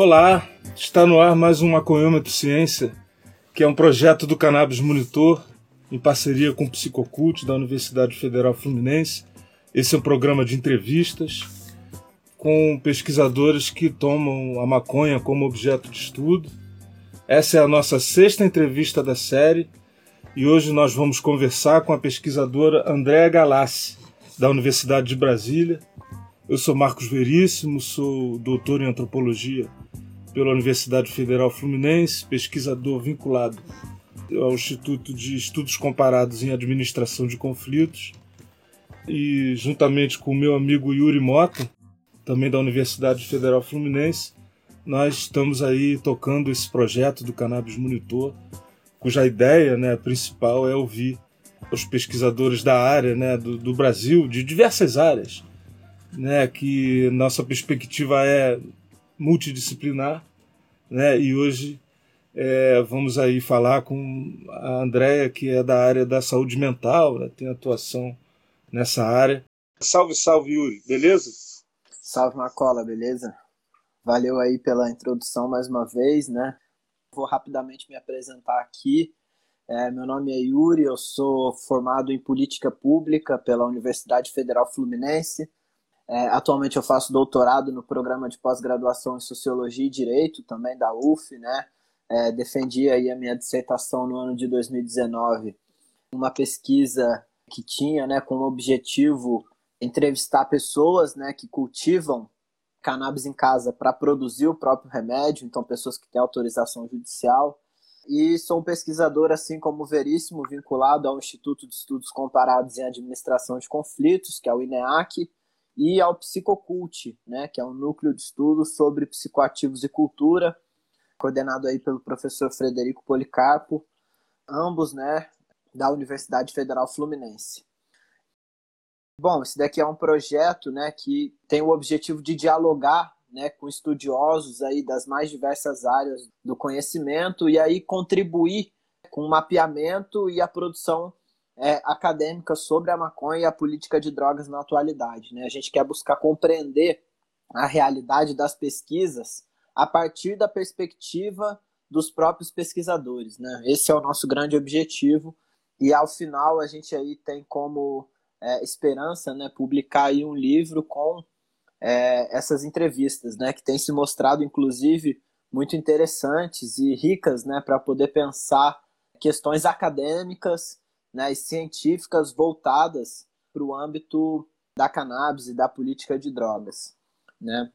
Olá, está no ar mais um Maconhômetro Ciência, que é um projeto do Cannabis Monitor, em parceria com o Psicocult da Universidade Federal Fluminense. Esse é um programa de entrevistas com pesquisadores que tomam a maconha como objeto de estudo. Essa é a nossa sexta entrevista da série e hoje nós vamos conversar com a pesquisadora Andréa Galassi, da Universidade de Brasília, eu sou Marcos Veríssimo, sou doutor em antropologia pela Universidade Federal Fluminense, pesquisador vinculado ao Instituto de Estudos Comparados em Administração de Conflitos. E juntamente com o meu amigo Yuri Mota, também da Universidade Federal Fluminense, nós estamos aí tocando esse projeto do Cannabis Monitor, cuja ideia né, principal é ouvir os pesquisadores da área né, do, do Brasil, de diversas áreas, né, que nossa perspectiva é multidisciplinar, né, e hoje é, vamos aí falar com a Andrea, que é da área da saúde mental, né, tem atuação nessa área. Salve, salve, Yuri, beleza? Salve, Macola, beleza? Valeu aí pela introdução mais uma vez, né? Vou rapidamente me apresentar aqui. É, meu nome é Yuri, eu sou formado em política pública pela Universidade Federal Fluminense. É, atualmente eu faço doutorado no programa de pós-graduação em Sociologia e Direito, também da UF, né? É, defendi aí a minha dissertação no ano de 2019, uma pesquisa que tinha, né, como objetivo entrevistar pessoas, né, que cultivam cannabis em casa para produzir o próprio remédio, então pessoas que têm autorização judicial. E sou um pesquisador, assim como Veríssimo, vinculado ao Instituto de Estudos Comparados em Administração de Conflitos, que é o INEAC, e ao Psicocult, né, que é um núcleo de estudo sobre psicoativos e cultura, coordenado aí pelo professor Frederico Policarpo, ambos, né, da Universidade Federal Fluminense. Bom, esse daqui é um projeto, né, que tem o objetivo de dialogar, né, com estudiosos aí das mais diversas áreas do conhecimento e aí contribuir com o mapeamento e a produção é, acadêmica sobre a maconha e a política de drogas na atualidade. Né? A gente quer buscar compreender a realidade das pesquisas a partir da perspectiva dos próprios pesquisadores. Né? Esse é o nosso grande objetivo e ao final a gente aí tem como é, esperança né, publicar aí um livro com é, essas entrevistas, né, que tem se mostrado inclusive muito interessantes e ricas né, para poder pensar questões acadêmicas né, científicas voltadas para o âmbito da cannabis e da política de drogas. Né?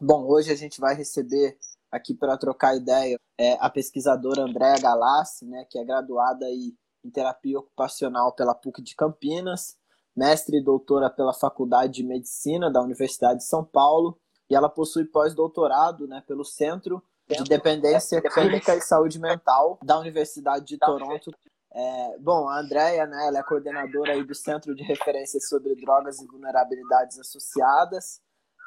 Bom, hoje a gente vai receber aqui para trocar ideia é, a pesquisadora Andréa Galassi, né, que é graduada aí em terapia ocupacional pela PUC de Campinas, mestre e doutora pela Faculdade de Medicina da Universidade de São Paulo, e ela possui pós-doutorado né, pelo Centro de Dependência Química e Saúde Mental da Universidade de Toronto é, bom, a Andrea, né, ela é coordenadora aí do Centro de Referências sobre Drogas e Vulnerabilidades Associadas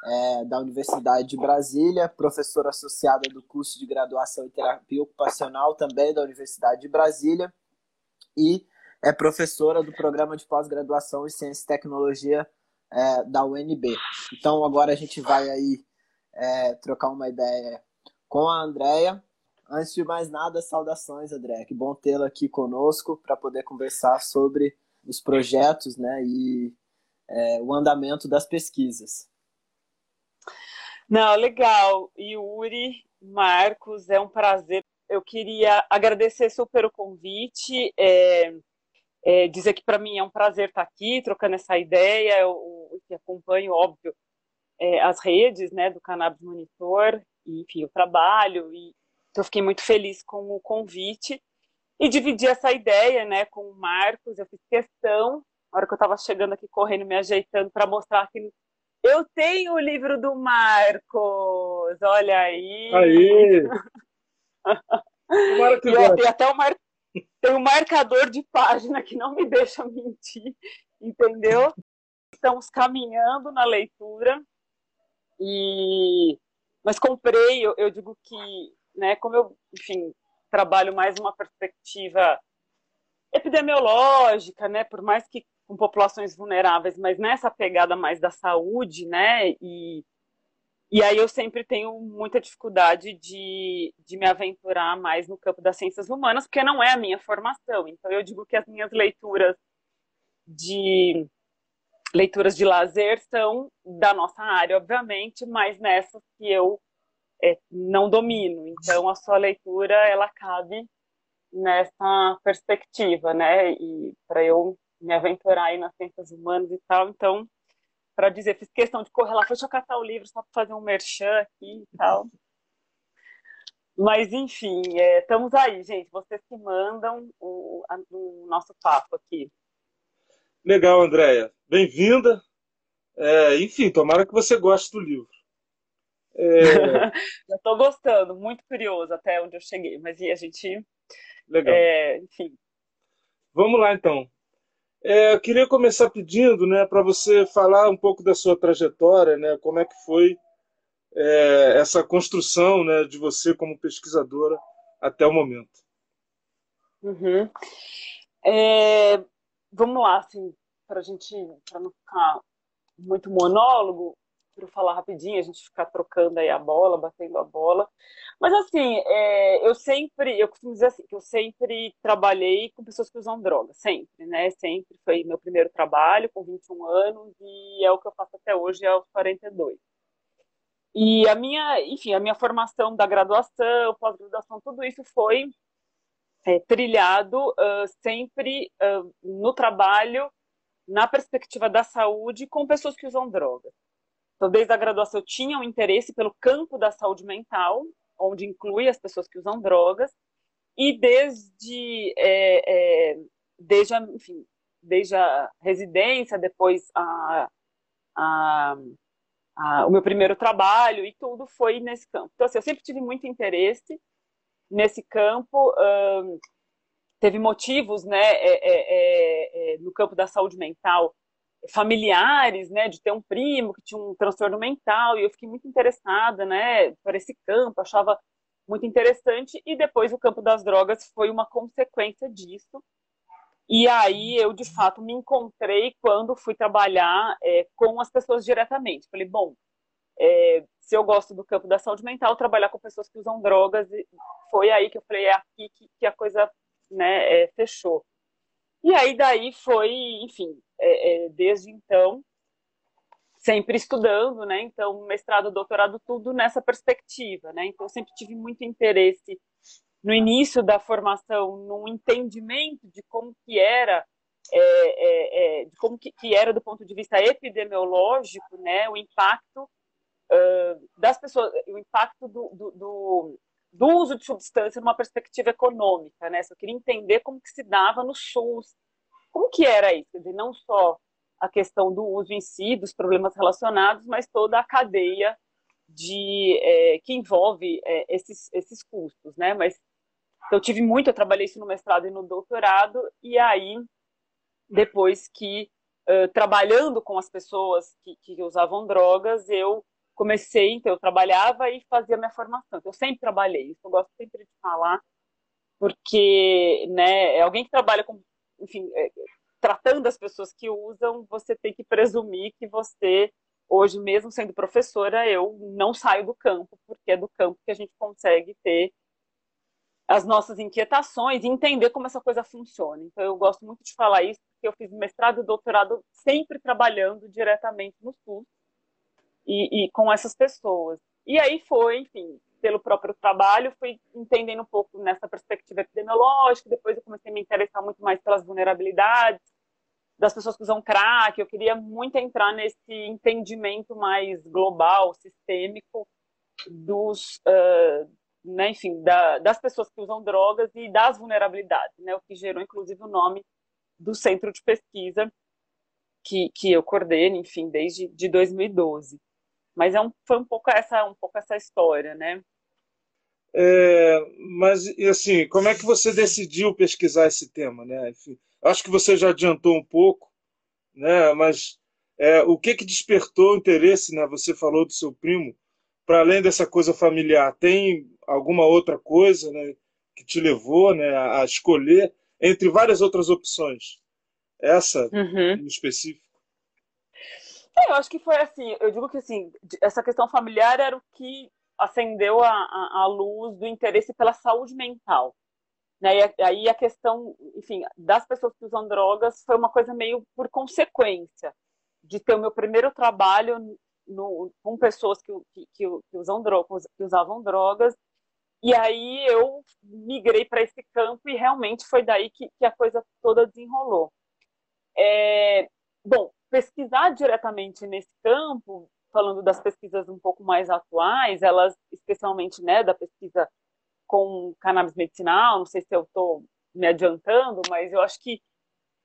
é, da Universidade de Brasília, professora associada do curso de graduação em terapia ocupacional também da Universidade de Brasília e é professora do programa de pós-graduação em Ciência e Tecnologia é, da UNB. Então agora a gente vai aí é, trocar uma ideia com a Andrea Antes de mais nada, saudações, André. Que bom tê-lo aqui conosco para poder conversar sobre os projetos né, e é, o andamento das pesquisas. Não, legal. Yuri, Marcos, é um prazer. Eu queria agradecer super o convite, é, é, dizer que para mim é um prazer estar aqui, trocando essa ideia. Eu, eu acompanho, óbvio, é, as redes né, do Cannabis Monitor, e, enfim, o trabalho e, eu fiquei muito feliz com o convite e dividi essa ideia né, com o Marcos. Eu fiz questão, na hora que eu estava chegando aqui correndo, me ajeitando para mostrar que eu tenho o livro do Marcos. Olha aí. Aí. e ó, tem até o mar... tem um marcador de página que não me deixa mentir, entendeu? Estamos caminhando na leitura e mas comprei, eu, eu digo que né? Como eu, enfim, trabalho mais uma perspectiva epidemiológica, né? Por mais que com populações vulneráveis, mas nessa pegada mais da saúde, né? E, E aí eu sempre tenho muita dificuldade de, de me aventurar mais no campo das ciências humanas, porque não é a minha formação. Então eu digo que as minhas leituras de leituras de lazer são da nossa área, obviamente, mas nessas que eu é, não domino. Então a sua leitura ela cabe nessa perspectiva, né? E para eu me aventurar aí nas ciências humanas e tal, então para dizer, fiz questão de correr lá, deixa eu catar o livro só para fazer um merchan aqui e tal. Mas, enfim, é, estamos aí, gente. Vocês que mandam o, a, o nosso papo aqui. Legal, Andréia. Bem-vinda. É, enfim, tomara que você goste do livro. É... Já estou gostando, muito curioso até onde eu cheguei. Mas e a gente. Legal. É, enfim. Vamos lá, então. É, eu queria começar pedindo né, para você falar um pouco da sua trajetória, né, como é que foi é, essa construção né, de você como pesquisadora até o momento. Uhum. É, vamos lá, assim, para a gente, para não ficar muito monólogo, para falar rapidinho, a gente ficar trocando aí a bola, batendo a bola. Mas assim, é, eu sempre, eu costumo dizer assim, que eu sempre trabalhei com pessoas que usam drogas, sempre, né? Sempre foi meu primeiro trabalho, com 21 anos, e é o que eu faço até hoje, aos 42. E a minha, enfim, a minha formação da graduação, pós-graduação, tudo isso foi é, trilhado uh, sempre uh, no trabalho, na perspectiva da saúde, com pessoas que usam drogas. Então, desde a graduação, eu tinha um interesse pelo campo da saúde mental, onde inclui as pessoas que usam drogas, e desde, é, é, desde, a, enfim, desde a residência, depois a, a, a, o meu primeiro trabalho e tudo foi nesse campo. Então, assim, eu sempre tive muito interesse nesse campo. Um, teve motivos, né, é, é, é, no campo da saúde mental familiares, né, de ter um primo que tinha um transtorno mental, e eu fiquei muito interessada, né, por esse campo, achava muito interessante, e depois o campo das drogas foi uma consequência disso, e aí eu, de fato, me encontrei quando fui trabalhar é, com as pessoas diretamente. Falei, bom, é, se eu gosto do campo da saúde mental, trabalhar com pessoas que usam drogas, foi aí que eu falei, é aqui que, que a coisa né, é, fechou. E aí daí foi, enfim, é, é, desde então, sempre estudando, né? Então, mestrado, doutorado, tudo nessa perspectiva, né? Então, sempre tive muito interesse no início da formação, num entendimento de como que era, é, é, é, de como que, que, era do ponto de vista epidemiológico, né? O impacto uh, das pessoas, o impacto do, do, do, do uso de substância numa perspectiva econômica, né? Eu queria entender como que se dava no SUS, como que era isso? Quer dizer, não só a questão do uso em si, dos problemas relacionados, mas toda a cadeia de é, que envolve é, esses, esses custos, né? Mas eu tive muito, eu trabalhei isso no mestrado e no doutorado, e aí, depois que, uh, trabalhando com as pessoas que, que usavam drogas, eu comecei, então eu trabalhava e fazia minha formação. Então, eu sempre trabalhei, isso eu gosto sempre de falar, porque né, é alguém que trabalha com enfim, é, tratando as pessoas que usam, você tem que presumir que você, hoje mesmo sendo professora, eu não saio do campo, porque é do campo que a gente consegue ter as nossas inquietações e entender como essa coisa funciona. Então, eu gosto muito de falar isso, porque eu fiz mestrado e doutorado sempre trabalhando diretamente no SUS e, e com essas pessoas. E aí foi, enfim, pelo próprio trabalho, fui entendendo um pouco nessa perspectiva epidemiológica, depois eu comecei a me interessar muito mais pelas vulnerabilidades das pessoas que usam crack, eu queria muito entrar nesse entendimento mais global, sistêmico dos, uh, né, enfim, da, das pessoas que usam drogas e das vulnerabilidades, né, o que gerou inclusive o nome do centro de pesquisa que, que eu coordeno, enfim, desde de 2012. Mas é um, foi um pouco essa um pouco essa história, né? É, mas, e assim, como é que você decidiu pesquisar esse tema? Né? Enfim, acho que você já adiantou um pouco, né? mas é, o que, que despertou o interesse? Né? Você falou do seu primo, para além dessa coisa familiar, tem alguma outra coisa né, que te levou né, a escolher entre várias outras opções? Essa uhum. em específico? É, eu acho que foi assim, eu digo que assim, essa questão familiar era o que acendeu a, a, a luz do interesse pela saúde mental. Né? E aí a questão, enfim, das pessoas que usam drogas foi uma coisa meio por consequência de ter o meu primeiro trabalho no, com pessoas que, que, que, usam drogas, que usavam drogas, e aí eu migrei para esse campo e realmente foi daí que, que a coisa toda desenrolou. É, bom, pesquisar diretamente nesse campo, falando das pesquisas um pouco mais atuais, elas, especialmente né, da pesquisa com cannabis medicinal, não sei se eu estou me adiantando, mas eu acho que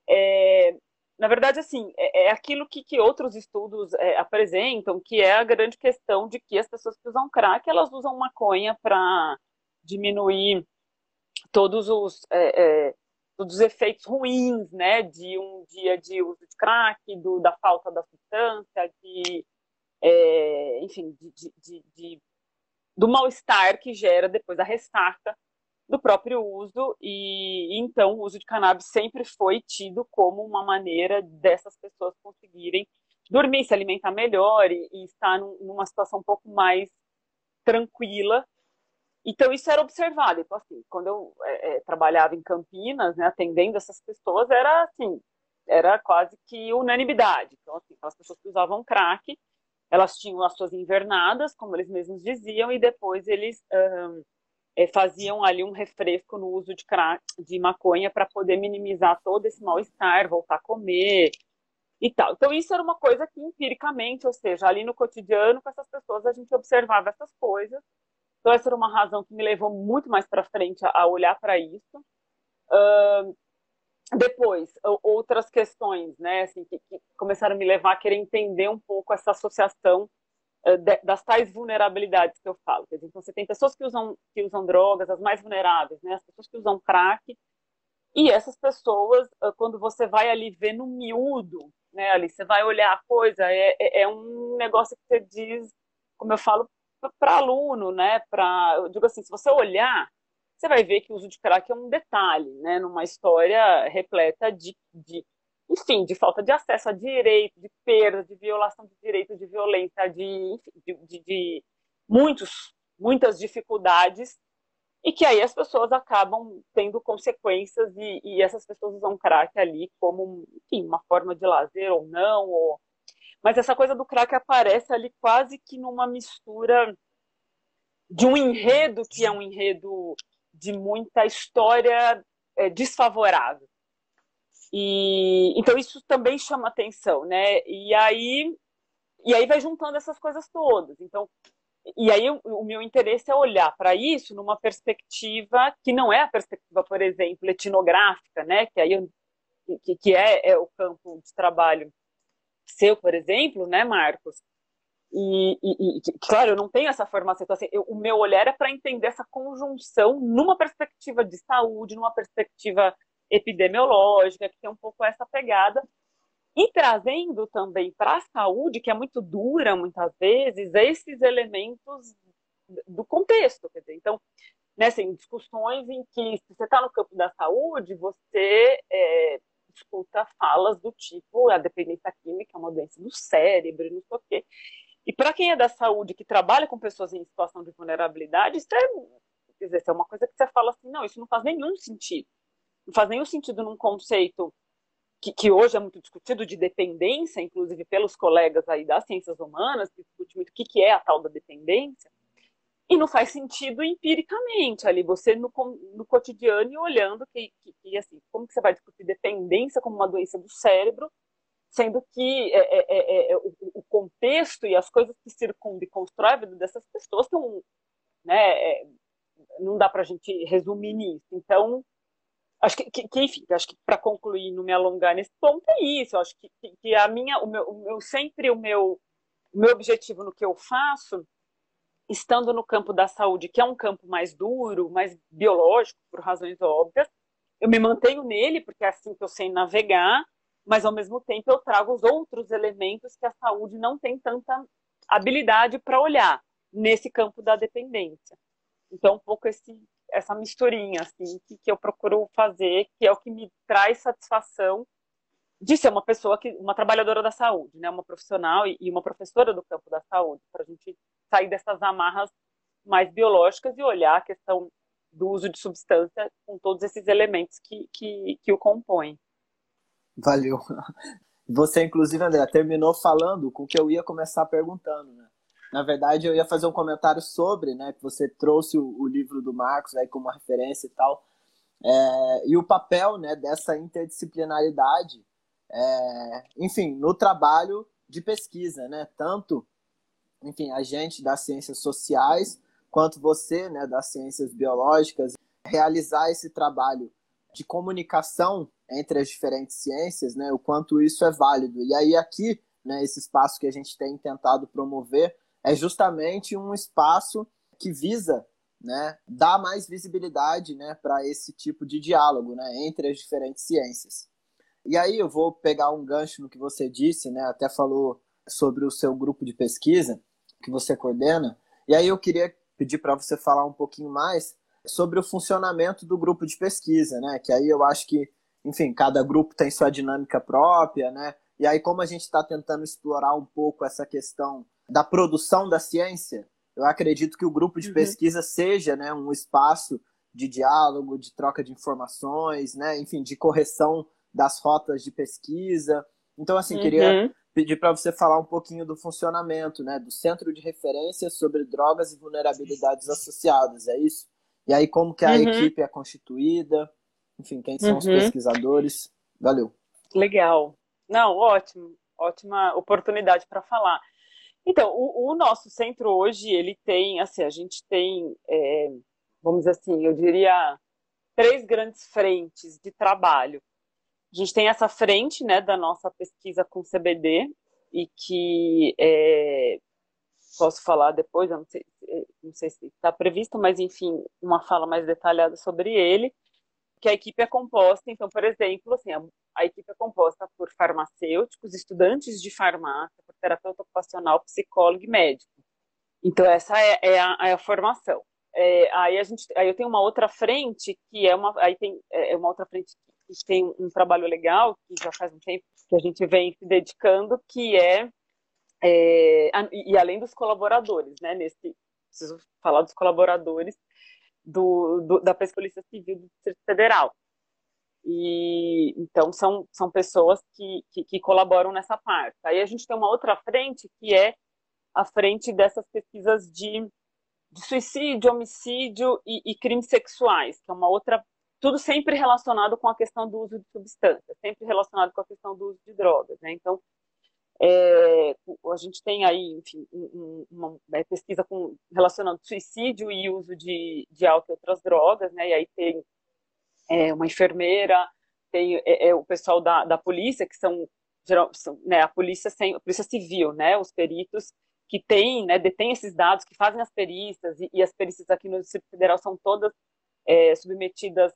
é, na verdade, assim, é, é aquilo que, que outros estudos é, apresentam, que é a grande questão de que as pessoas que usam crack, elas usam maconha para diminuir todos os, é, é, todos os efeitos ruins, né, de um dia de uso de crack, do, da falta da substância, de, é, enfim, de, de, de, do mal-estar que gera depois a ressaca do próprio uso e então o uso de cannabis sempre foi tido como uma maneira dessas pessoas conseguirem dormir, se alimentar melhor e, e estar num, numa situação um pouco mais tranquila. Então isso era observado. Então assim, quando eu é, é, trabalhava em Campinas, né, atendendo essas pessoas, era assim, era quase que unanimidade. Então assim, as pessoas que usavam crack, elas tinham as suas invernadas, como eles mesmos diziam, e depois eles um, é, faziam ali um refresco no uso de, crack, de maconha para poder minimizar todo esse mal-estar, voltar a comer e tal. Então, isso era uma coisa que empiricamente, ou seja, ali no cotidiano com essas pessoas, a gente observava essas coisas. Então, essa era uma razão que me levou muito mais para frente a, olhar para isso. Uh, depois, outras questões, né, assim, que, que começaram a me levar a querer entender um pouco essa associação eh, das tais vulnerabilidades que eu falo. Dizer, então, você tem pessoas que usam, que usam drogas, as mais vulneráveis, né? as pessoas que usam crack, e essas pessoas, eh, quando você vai ali ver no miúdo, né, ali você vai olhar a coisa, é, é, é um negócio que você diz, como eu falo, para aluno, né? Pra, eu digo assim, se você olhar, você vai ver que o uso de crack é um detalhe, né? Numa história repleta de, de enfim, de falta de acesso a direito, de perda, de violação de direito, de violência, de, de, de, de muitos, muitas dificuldades e que aí as pessoas acabam tendo consequências e, e, essas pessoas usam crack ali como enfim, uma forma de lazer ou não. Ou... Mas essa coisa do crack aparece ali quase que numa mistura de um enredo que é um enredo de muita história é, desfavorável. E então isso também chama atenção, né? E aí e aí vai juntando essas coisas todas. Então, e aí o, o meu interesse é olhar para isso numa perspectiva que não é a perspectiva, por exemplo, etnográfica, né? Que aí que, que é, é o campo de trabalho seu, por exemplo, né, Marcos? E, e, e, claro, eu não tenho essa formação. Então, assim, eu, o meu olhar é para entender essa conjunção numa perspectiva de saúde, numa perspectiva epidemiológica, que tem um pouco essa pegada, e trazendo também para a saúde, que é muito dura muitas vezes, esses elementos do contexto. Quer dizer, então, né, assim, discussões em que, se você está no campo da saúde, você é, escuta falas do tipo a dependência química é uma doença do cérebro, não sei o quê. E para quem é da saúde, que trabalha com pessoas em situação de vulnerabilidade, isso é, quer dizer, é uma coisa que você fala assim, não, isso não faz nenhum sentido não faz nenhum sentido num conceito que, que, hoje é muito discutido de dependência, inclusive pelos colegas aí das ciências humanas, que discute muito o que, que é a tal da dependência, e não faz sentido empiricamente ali, você no, no cotidiano e olhando que, que, que, assim, como que você vai discutir dependência como uma doença do cérebro, sendo que é, é, é, é o, o, contexto e as coisas que circundam e constroem a vida dessas pessoas estão, né, é, não dá para a gente resumir nisso. Então, acho que, que, que, enfim, acho que para concluir, não me alongar nesse ponto é isso. acho que, que, a minha, o meu, o meu, sempre o meu, o meu objetivo no que eu faço, estando no campo da saúde, que é um campo mais duro, mais biológico, por razões óbvias, eu me mantenho nele porque é assim que eu sei navegar, mas ao mesmo tempo eu trago os outros elementos que a saúde não tem tanta habilidade para olhar nesse campo da dependência. Então, um pouco esse, essa misturinha assim que, que eu procuro fazer, que é o que me traz satisfação de ser uma pessoa que, uma trabalhadora da saúde, né, uma profissional e, uma professora do campo da saúde, para a gente sair dessas amarras mais biológicas e olhar a questão do uso de substância com todos esses elementos que, que, que o compõem. Valeu. Você, inclusive, André, terminou falando com o que eu ia começar perguntando, né? Na verdade, eu ia fazer um comentário sobre, né, que você trouxe o, o livro do Marcos aí como uma referência e tal, é, e o papel, né, dessa interdisciplinaridade, é, enfim, no trabalho de pesquisa, né, tanto, enfim, a gente das ciências sociais, quanto você, né, das ciências biológicas, realizar esse trabalho de comunicação entre as diferentes ciências, né, o quanto isso é válido. E aí aqui, né, esse espaço que a gente tem tentado promover é justamente um espaço que visa né, dar mais visibilidade né, para esse tipo de diálogo né, entre as diferentes ciências. E aí eu vou pegar um gancho no que você disse, né, até falou sobre o seu grupo de pesquisa que você coordena, e aí eu queria pedir para você falar um pouquinho mais sobre o funcionamento do grupo de pesquisa, né, que aí eu acho que, enfim, cada grupo tem sua dinâmica própria, né, e aí como a gente está tentando explorar um pouco essa questão da produção da ciência, eu acredito que o grupo de uhum. pesquisa seja né, um espaço de diálogo, de troca de informações, né, enfim, de correção das rotas de pesquisa. Então, assim, uhum. queria pedir para você falar um pouquinho do funcionamento, né, do Centro de Referência sobre Drogas e Vulnerabilidades Associadas, é isso? E aí, como que a uhum. equipe é constituída? Enfim, quem são os uhum. pesquisadores? Valeu. Legal. Não, ótimo. Ótima oportunidade para falar. Então, o, o, nosso centro hoje, ele tem, assim, a gente tem, é, vamos dizer assim, eu diria, três grandes frentes de trabalho. A gente tem essa frente, né, da nossa pesquisa com CBD, e que é, posso falar depois, não sei, não sei se está previsto, mas enfim, uma fala mais detalhada sobre ele que a equipe é composta, então, por exemplo, assim, a, a, equipe é composta por farmacêuticos, estudantes de farmácia, por terapeuta ocupacional, psicólogo e médico. Então, essa é, é, a, é a, formação. É, aí, a gente, aí eu tenho uma outra frente, que é uma, aí tem, é, é uma outra frente que tem um trabalho legal, que já faz um tempo que a gente vem se dedicando, que é, é e além dos colaboradores, né, nesse, preciso falar dos colaboradores, do, do, da Polícia Civil do Distrito Federal. E então são, são pessoas que, que, que, colaboram nessa parte. Aí a gente tem uma outra frente que é a frente dessas pesquisas de, de suicídio, homicídio e, e, crimes sexuais, que é uma outra. Tudo sempre relacionado com a questão do uso de substâncias, sempre relacionado com a questão do uso de drogas. Né? Então, é, a gente tem aí, enfim, uma, uma pesquisa com, relacionando suicídio e uso de, de álcool e outras drogas, né? E aí tem é, uma enfermeira, tem é, é, o pessoal da, da polícia, que são, geral, são né, a polícia sem, a polícia civil, né? Os peritos que têm, né, detêm esses dados, que fazem as perícias, e, e as perícias aqui no Distrito Federal são todas é, submetidas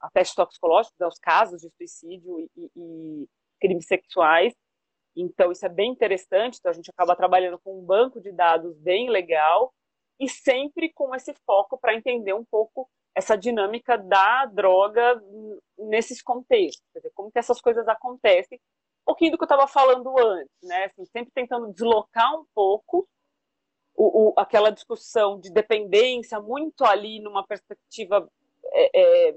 a testes toxicológicos, aos casos de suicídio e, e, e crimes sexuais. Então, isso é bem interessante. Então, a gente acaba trabalhando com um banco de dados bem legal e sempre com esse foco para entender um pouco essa dinâmica da droga nesses contextos. Quer dizer, como que essas coisas acontecem. Um pouquinho do que eu estava falando antes, né? Assim, sempre tentando deslocar um pouco o, o, aquela discussão de dependência muito ali numa perspectiva é, é,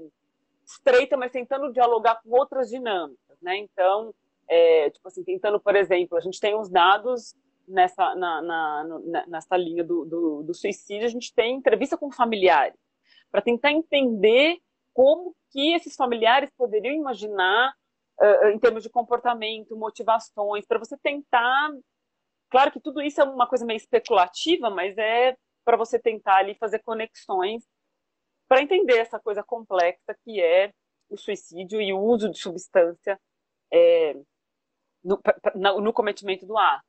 estreita, mas tentando dialogar com outras dinâmicas, né? Então, é, tipo assim, tentando, por exemplo, a gente tem os dados nessa, na, na, nessa linha do, do, do, suicídio, a gente tem entrevista com familiares, para tentar entender como que esses familiares poderiam imaginar uh, em termos de comportamento, motivações, para você tentar. Claro que tudo isso é uma coisa meio especulativa, mas é para você tentar ali fazer conexões para entender essa coisa complexa que é o suicídio e o uso de substância é, no, no cometimento do ato.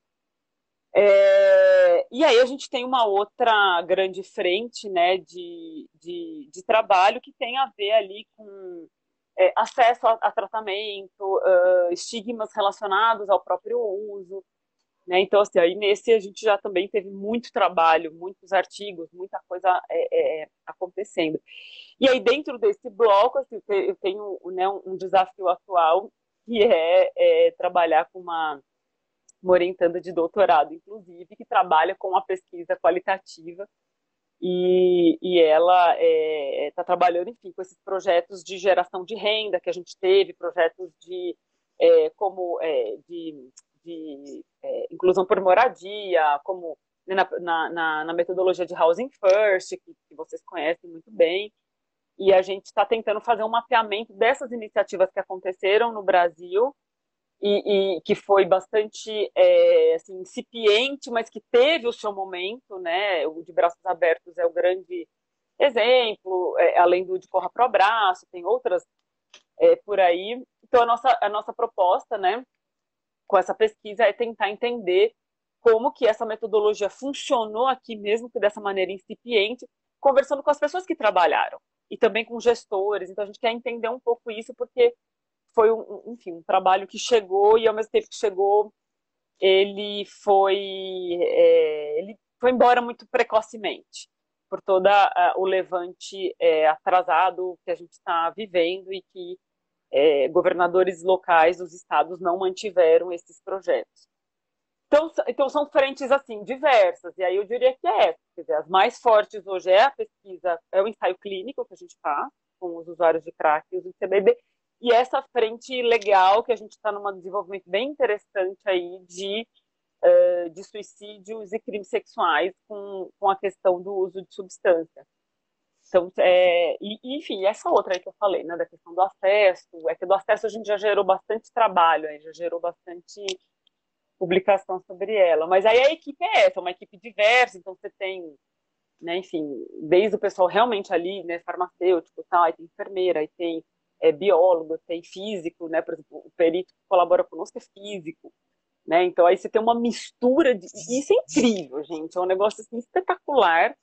É, e aí a gente tem uma outra grande frente né, de, de, de trabalho que tem a ver ali com é, acesso a, a tratamento, uh, estigmas relacionados ao próprio uso. Né? Então, assim, aí nesse a gente já também teve muito trabalho, muitos artigos, muita coisa é, é acontecendo. E aí dentro desse bloco, assim, eu tenho né, um desafio atual que é, é trabalhar com uma, uma orientanda de doutorado, inclusive, que trabalha com a pesquisa qualitativa e, e ela está é, tá trabalhando, enfim, com esses projetos de geração de renda que a gente teve, projetos de é, como é, de, de é, inclusão por moradia, como né, na, na, na, metodologia de Housing First, que, que vocês conhecem muito bem, e a gente está tentando fazer um mapeamento dessas iniciativas que aconteceram no Brasil e, e que foi bastante é, assim, incipiente, mas que teve o seu momento, né? O de Braços Abertos é o grande exemplo, é, além do de Corra Pro Braço, tem outras é, por aí. Então, a nossa, a nossa proposta, né, com essa pesquisa é tentar entender como que essa metodologia funcionou aqui, mesmo que dessa maneira incipiente, conversando com as pessoas que trabalharam e também com gestores. Então, a gente quer entender um pouco isso, porque foi um, enfim, um trabalho que chegou e ao mesmo tempo que chegou, ele foi, é, ele foi embora muito precocemente por todo o levante é, atrasado que a gente está vivendo e que é, governadores locais dos estados não mantiveram esses projetos. Então, então são frentes assim diversas e aí eu diria que é, quer dizer, as mais fortes hoje é a pesquisa, é o ensaio clínico que a gente faz com os usuários de crack e os de CBD e essa frente legal, que a gente está num desenvolvimento bem interessante aí de, uh, de suicídios e crimes sexuais com, com a questão do uso de substância. Então, é, e, enfim, essa outra aí que eu falei, né, da questão do acesso, é que do acesso a gente já gerou bastante trabalho, aí, já gerou bastante publicação sobre ela. Mas aí a equipe é essa, uma equipe diversa, então você tem, né, enfim, desde o pessoal realmente ali, né, farmacêutico, tal, aí tem enfermeira, aí tem é biólogo, tem físico, né? Por exemplo, o perito que colabora conosco é físico, né? Então aí você tem uma mistura de isso é incrível, gente, é um negócio assim, espetacular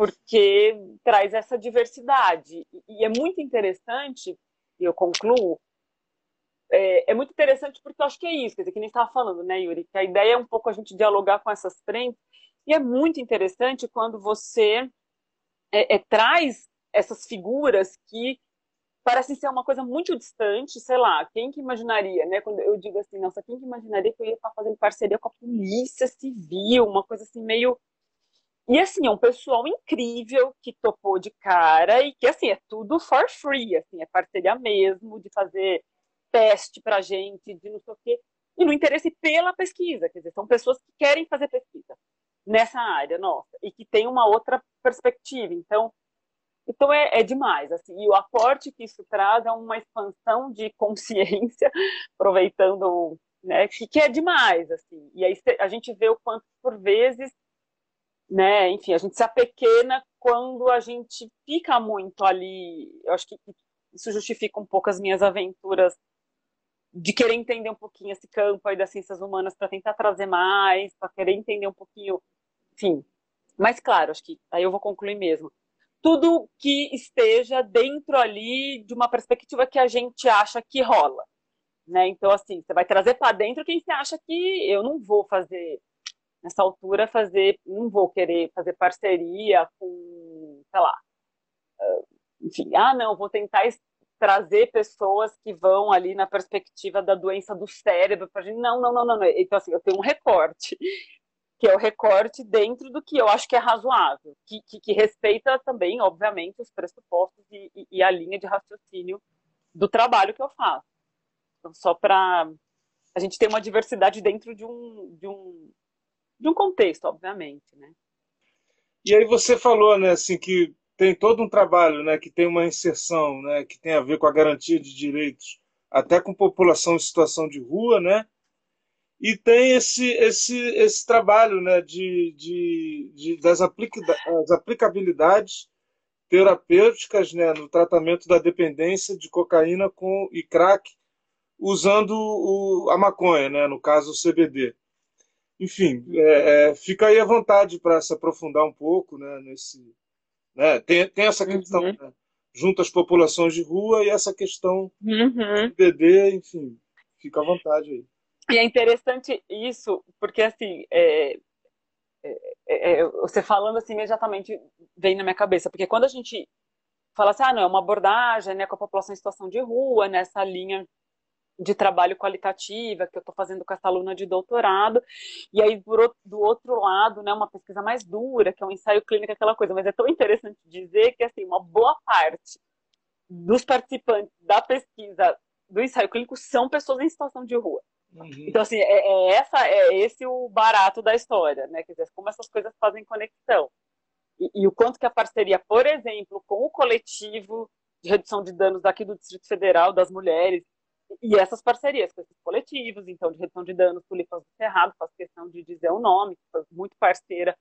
porque traz essa diversidade e é muito interessante. E eu concluo é, é, muito interessante porque eu acho que é isso, quer dizer, que nem estava falando, né, Yuri? Que a ideia é um pouco a gente dialogar com essas frentes, e é muito interessante quando você é, é, traz essas figuras que parece ser uma coisa muito distante, sei lá, quem que imaginaria, né? Quando eu digo assim, nossa, quem que imaginaria que eu ia estar fazendo parceria com a polícia civil, uma coisa assim meio e assim, é um pessoal incrível que topou de cara e que assim, é tudo for free, assim, é parceria mesmo de fazer teste pra gente, de não sei o quê, e no interesse pela pesquisa, quer dizer, são pessoas que querem fazer pesquisa nessa área nossa e que tem uma outra perspectiva. Então, então é, é, demais, assim, e o aporte que isso traz é uma expansão de consciência, aproveitando, né, que, que é demais, assim. E aí a gente vê o quanto por vezes, né, enfim, a gente se apequena quando a gente fica muito ali. Eu acho que isso justifica um pouco as minhas aventuras de querer entender um pouquinho esse campo aí das ciências humanas para tentar trazer mais, para querer entender um pouquinho, enfim. Mas claro, acho que aí eu vou concluir mesmo tudo que esteja dentro ali de uma perspectiva que a gente acha que rola. Né? Então, assim, você vai trazer para dentro quem você acha que eu não vou fazer, nessa altura, fazer, não vou querer fazer parceria com, sei lá, ah, enfim, ah, não, vou tentar trazer pessoas que vão ali na perspectiva da doença do cérebro para gente. Não, não, não, não. Então, assim, eu tenho um recorte que é o recorte dentro do que eu acho que é razoável, que, que, que respeita também, obviamente, os pressupostos e, e, e, a linha de raciocínio do trabalho que eu faço. Então, só para a gente ter uma diversidade dentro de um, de um, de um contexto, obviamente, né? E aí você falou, né, assim, que tem todo um trabalho, né, que tem uma inserção, né, que tem a ver com a garantia de direitos, até com população em situação de rua, né? e tem esse, esse, esse trabalho né, de, de, de das, aplica, aplicabilidades terapêuticas né, no tratamento da dependência de cocaína com, e crack usando o, a maconha, né, no caso o CBD. Enfim, é, é, fica aí à vontade para se aprofundar um pouco né, nesse. Né, tem, tem essa questão uhum. né, junto às populações de rua e essa questão uhum. do CBD, enfim, fica à vontade aí. E é interessante isso, porque assim, é, é, é, é, você falando assim imediatamente vem na minha cabeça, porque quando a gente fala assim, ah, não, é uma abordagem né, com a população em situação de rua, nessa linha de trabalho qualitativa que eu estou fazendo com essa aluna de doutorado, e aí do, do outro lado, né, uma pesquisa mais dura, que é um ensaio clínico, aquela coisa, mas é tão interessante dizer que assim, uma boa parte dos participantes da pesquisa do ensaio clínico são pessoas em situação de rua. Uhum. Então, assim, é, é, essa, é esse o barato da história, né? Quer dizer, como essas coisas fazem conexão. E, e, o quanto que a parceria, por exemplo, com o coletivo de redução de danos daqui do Distrito Federal, das mulheres, e essas parcerias com esses coletivos, então, de redução de danos, Tulipas do Cerrado, faço questão de dizer o nome, que foi muito parceira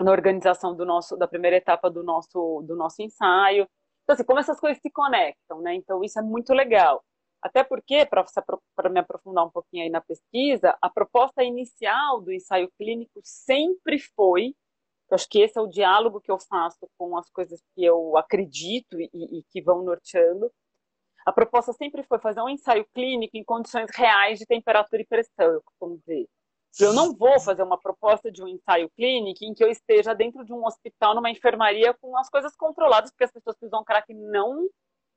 na organização do nosso, da primeira etapa do nosso, do nosso ensaio. Então, assim, como essas coisas se conectam, né? Então, isso é muito legal. Até porque, para me aprofundar um pouquinho aí na pesquisa, a proposta inicial do ensaio clínico sempre foi, eu acho que esse é o diálogo que eu faço com as coisas que eu acredito e, e que vão norteando, a proposta sempre foi fazer um ensaio clínico em condições reais de temperatura e pressão, eu costumo dizer. Eu não vou fazer uma proposta de um ensaio clínico em que eu esteja dentro de um hospital, numa enfermaria, com as coisas controladas, porque as pessoas que usam crack não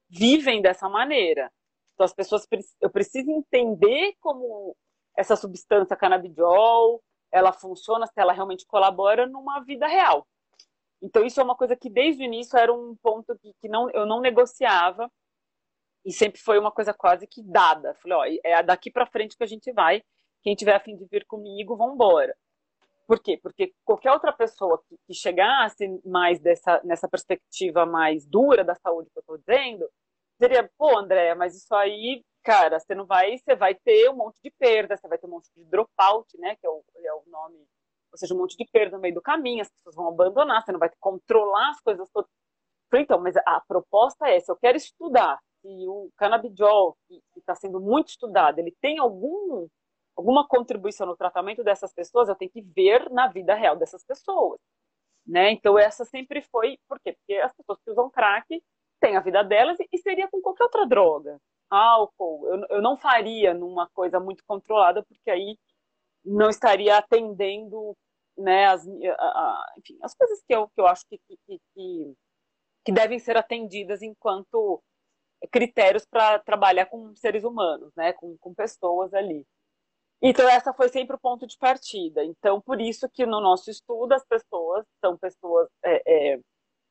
vivem dessa maneira. Então, as pessoas, eu preciso entender como essa substância canabidiol, ela funciona, se ela realmente colabora numa vida real. Então, isso é uma coisa que desde o início era um ponto que, que não, eu não negociava e sempre foi uma coisa quase que dada. Falei, ó, é daqui para frente que a gente vai. Quem tiver a fim de vir comigo, vamos embora. Por quê? Porque qualquer outra pessoa que, que chegasse mais dessa, nessa perspectiva mais dura da saúde que eu estou dizendo, diria, pô, André, mas isso aí, cara, você não vai, você vai ter um monte de perda, você vai ter um monte de dropout, né, que é o, é o nome, ou seja, um monte de perda no meio do caminho, as pessoas vão abandonar, você não vai controlar as coisas todas. Então, mas a proposta é essa, eu quero estudar se o canabidiol, que está sendo muito estudado, ele tem algum, alguma contribuição no tratamento dessas pessoas, eu tenho que ver na vida real dessas pessoas. Né? Então, essa sempre foi. Por quê? Porque as pessoas que usam crack têm a vida delas e seria com qualquer outra droga. Álcool, eu, eu não faria numa coisa muito controlada, porque aí não estaria atendendo né, as, a, a, enfim, as coisas que eu, que eu acho que, que, que, que devem ser atendidas enquanto critérios para trabalhar com seres humanos, né, com, com pessoas ali. Então, essa foi sempre o ponto de partida. Então, por isso que no nosso estudo, as pessoas são pessoas é, é,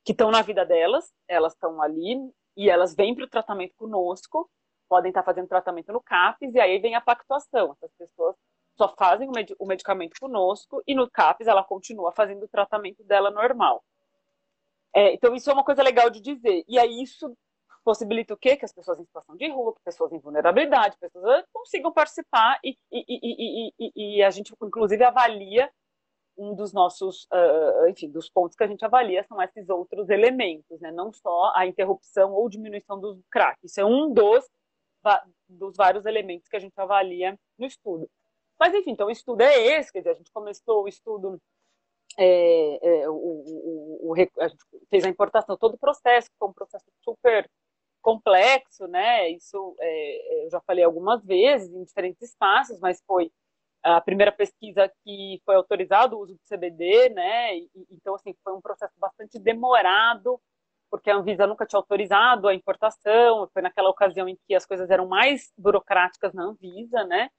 que estão na vida delas, elas estão ali e elas vêm para o tratamento conosco, podem estar fazendo tratamento no CAPES, e aí vem a pactuação. Essas pessoas só fazem o medicamento conosco e no CAPES ela continua fazendo o tratamento dela normal. É, então, isso é uma coisa legal de dizer. E aí, isso possibilita o quê? Que as pessoas em situação de rua, que pessoas em vulnerabilidade, pessoas consigam participar e, e, e, e, e a gente, inclusive, avalia um dos nossos, uh, enfim, dos pontos que a gente avalia são esses outros elementos, né? Não só a interrupção ou diminuição do crack. Isso é um dos, dos vários elementos que a gente avalia no estudo. Mas, enfim, então o estudo é esse, quer dizer, a gente começou o estudo é, é, o, o, o, a gente fez a importação, todo o processo, que foi um processo super complexo, né? Isso é, eu já falei algumas vezes em diferentes espaços, mas foi a primeira pesquisa que foi autorizado o uso do CBD, né? E, então assim foi um processo bastante demorado, porque a Anvisa nunca tinha autorizado a importação. Foi naquela ocasião em que as coisas eram mais burocráticas na Anvisa, né?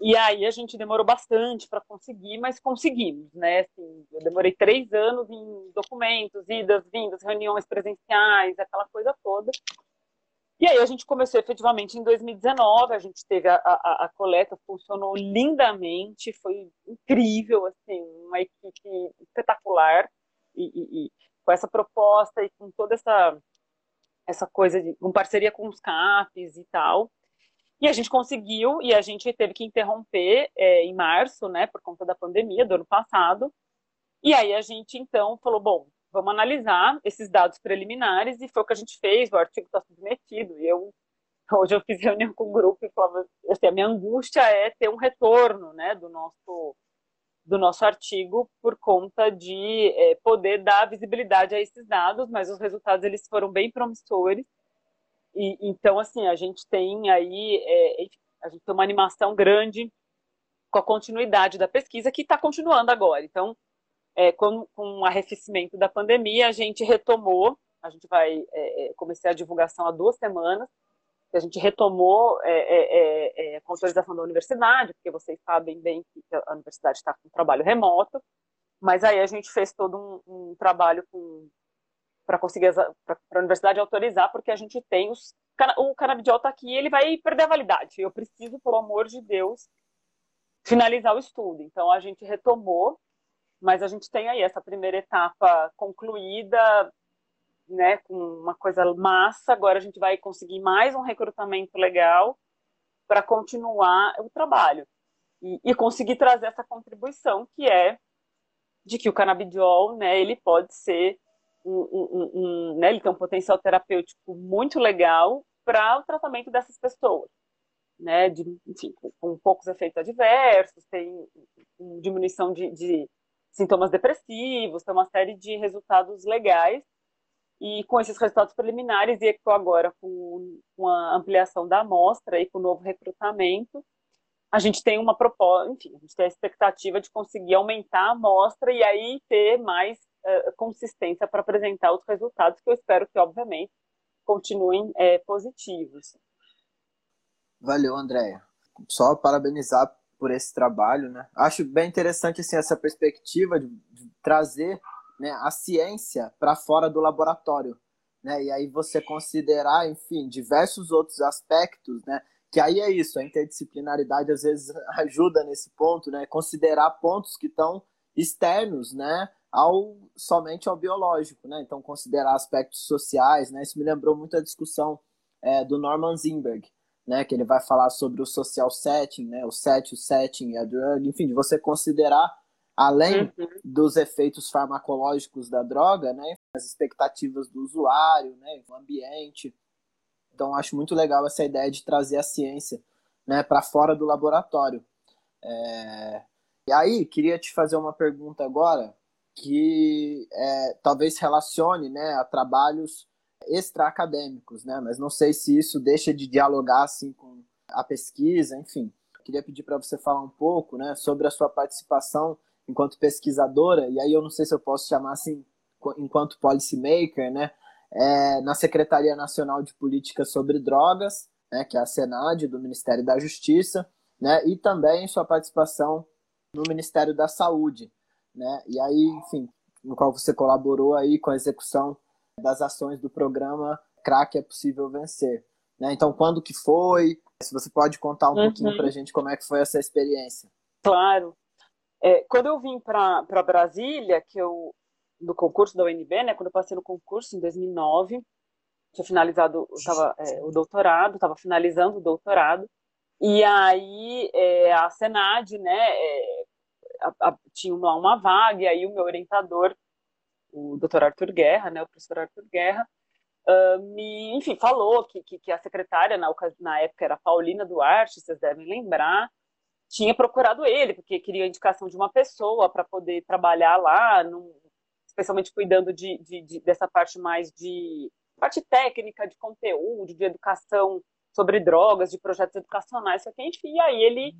E aí a gente demorou bastante para conseguir, mas conseguimos, né? Assim, eu demorei três anos em documentos, idas, vindas, reuniões presenciais, aquela coisa toda. E aí a gente começou efetivamente em 2019, a gente teve a, a, a coleta, funcionou lindamente, foi incrível, assim, uma equipe espetacular, e, e, e com essa proposta e com toda essa, essa coisa, de, com parceria com os CAPs e tal. E a gente conseguiu, e a gente teve que interromper é, em março, né, por conta da pandemia do ano passado. E aí a gente então falou: bom, vamos analisar esses dados preliminares, e foi o que a gente fez, o artigo está submetido. E eu, hoje eu fiz reunião com o grupo e falava: assim, a minha angústia é ter um retorno né, do nosso do nosso artigo por conta de é, poder dar visibilidade a esses dados, mas os resultados eles foram bem promissores e, então, assim, a gente tem aí, é, a gente tem uma animação grande com a continuidade da pesquisa, que está continuando agora. Então, é, com, com o arrefecimento da pandemia, a gente retomou, a gente vai é, é começar a divulgação há duas semanas, a gente retomou é, é, é, com autorização da universidade, porque vocês sabem bem que a universidade está com trabalho remoto, mas aí a gente fez todo um, um trabalho para conseguir para a universidade autorizar, porque a gente tem os, o canabidiol está aqui, ele vai perder a validade. Eu preciso, pelo amor de Deus, finalizar o estudo. Então a gente retomou, mas a gente tem aí essa primeira etapa concluída, né, com uma coisa massa. Agora a gente vai conseguir mais um recrutamento legal para continuar o trabalho e, e, conseguir trazer essa contribuição que é de que o canabidiol, né, ele pode ser um, um, um né, ele tem um potencial terapêutico muito legal para o tratamento dessas pessoas, né, de, enfim, com, com poucos efeitos adversos, tem diminuição de, de sintomas depressivos, tem uma série de resultados legais e com esses resultados preliminares, e agora com, com a ampliação da amostra e com o novo recrutamento, a gente tem uma proposta, enfim, a gente tem a expectativa de conseguir aumentar a amostra e aí ter mais uh, consistência para apresentar os resultados, que eu espero que, obviamente, continuem é, positivos. Valeu, Andréia. Só parabenizar por esse trabalho, né? Acho bem interessante assim, essa perspectiva de, de trazer né, a ciência para fora do laboratório. Né? E aí você considerar, enfim, diversos outros aspectos, né? Que aí é isso, a interdisciplinaridade às vezes ajuda nesse ponto, né? Considerar pontos que estão externos, né? Ao, somente ao biológico, né? Então considerar aspectos sociais, né? Isso me lembrou muito a discussão é, do Norman Zinberg, né? Que ele vai falar sobre o social setting, né? O set, o setting, a drug, enfim, de você considerar além uhum. dos efeitos farmacológicos da droga, né, as expectativas do usuário, né, o ambiente. Então, acho muito legal essa ideia de trazer a ciência né, para fora do laboratório. É... E aí, queria te fazer uma pergunta agora que é, talvez relacione né, a trabalhos extra-acadêmicos, né, mas não sei se isso deixa de dialogar assim, com a pesquisa, enfim. Queria pedir para você falar um pouco né, sobre a sua participação enquanto pesquisadora, e aí eu não sei se eu posso chamar assim, enquanto policymaker, né, é, na Secretaria Nacional de Política sobre Drogas, né, que é a SENAD, do Ministério da Justiça, né, e também sua participação no Ministério da Saúde, né, e aí, enfim, no qual você colaborou aí com a execução das ações do programa Crack é Possível Vencer. Né? Então, quando que foi? Se você pode contar um uhum. pouquinho para a gente como é que foi essa experiência. Claro. É, quando eu vim para Brasília, que eu no concurso da UNB, né, quando eu passei no concurso em 2009, tinha finalizado tava, é, o doutorado, estava finalizando o doutorado, e aí é, a Senad, né, é, a, a, tinha lá uma vaga, e aí o meu orientador, o doutor Arthur Guerra, né, o professor Arthur Guerra, uh, me, enfim, falou que, que, que a secretária, na, na época era Paulina Duarte, vocês devem lembrar, tinha procurado ele, porque queria a indicação de uma pessoa para poder trabalhar lá, num, especialmente cuidando de, de, de, dessa parte mais de parte técnica, de conteúdo, de educação sobre drogas, de projetos educacionais, só que enfim, e aí ele,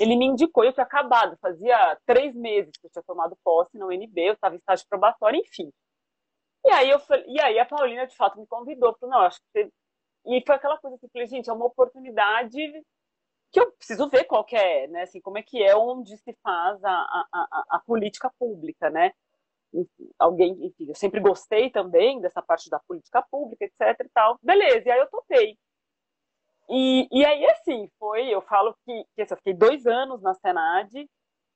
ele me indicou, eu tinha acabado, fazia três meses que eu tinha tomado posse na UNB, eu estava em estágio probatório, enfim. E aí, eu, e aí a Paulina, de fato, me convidou, falou, não, acho que você... E foi aquela coisa assim, falei, gente, é uma oportunidade que eu preciso ver qual que é, né? Assim, como é que é onde se faz a, a, a, a política pública, né? Alguém, enfim, eu sempre gostei também dessa parte da política pública, etc e tal. Beleza, e aí eu topei. E, e aí, assim, foi, eu falo que, que assim, eu fiquei dois anos na Senad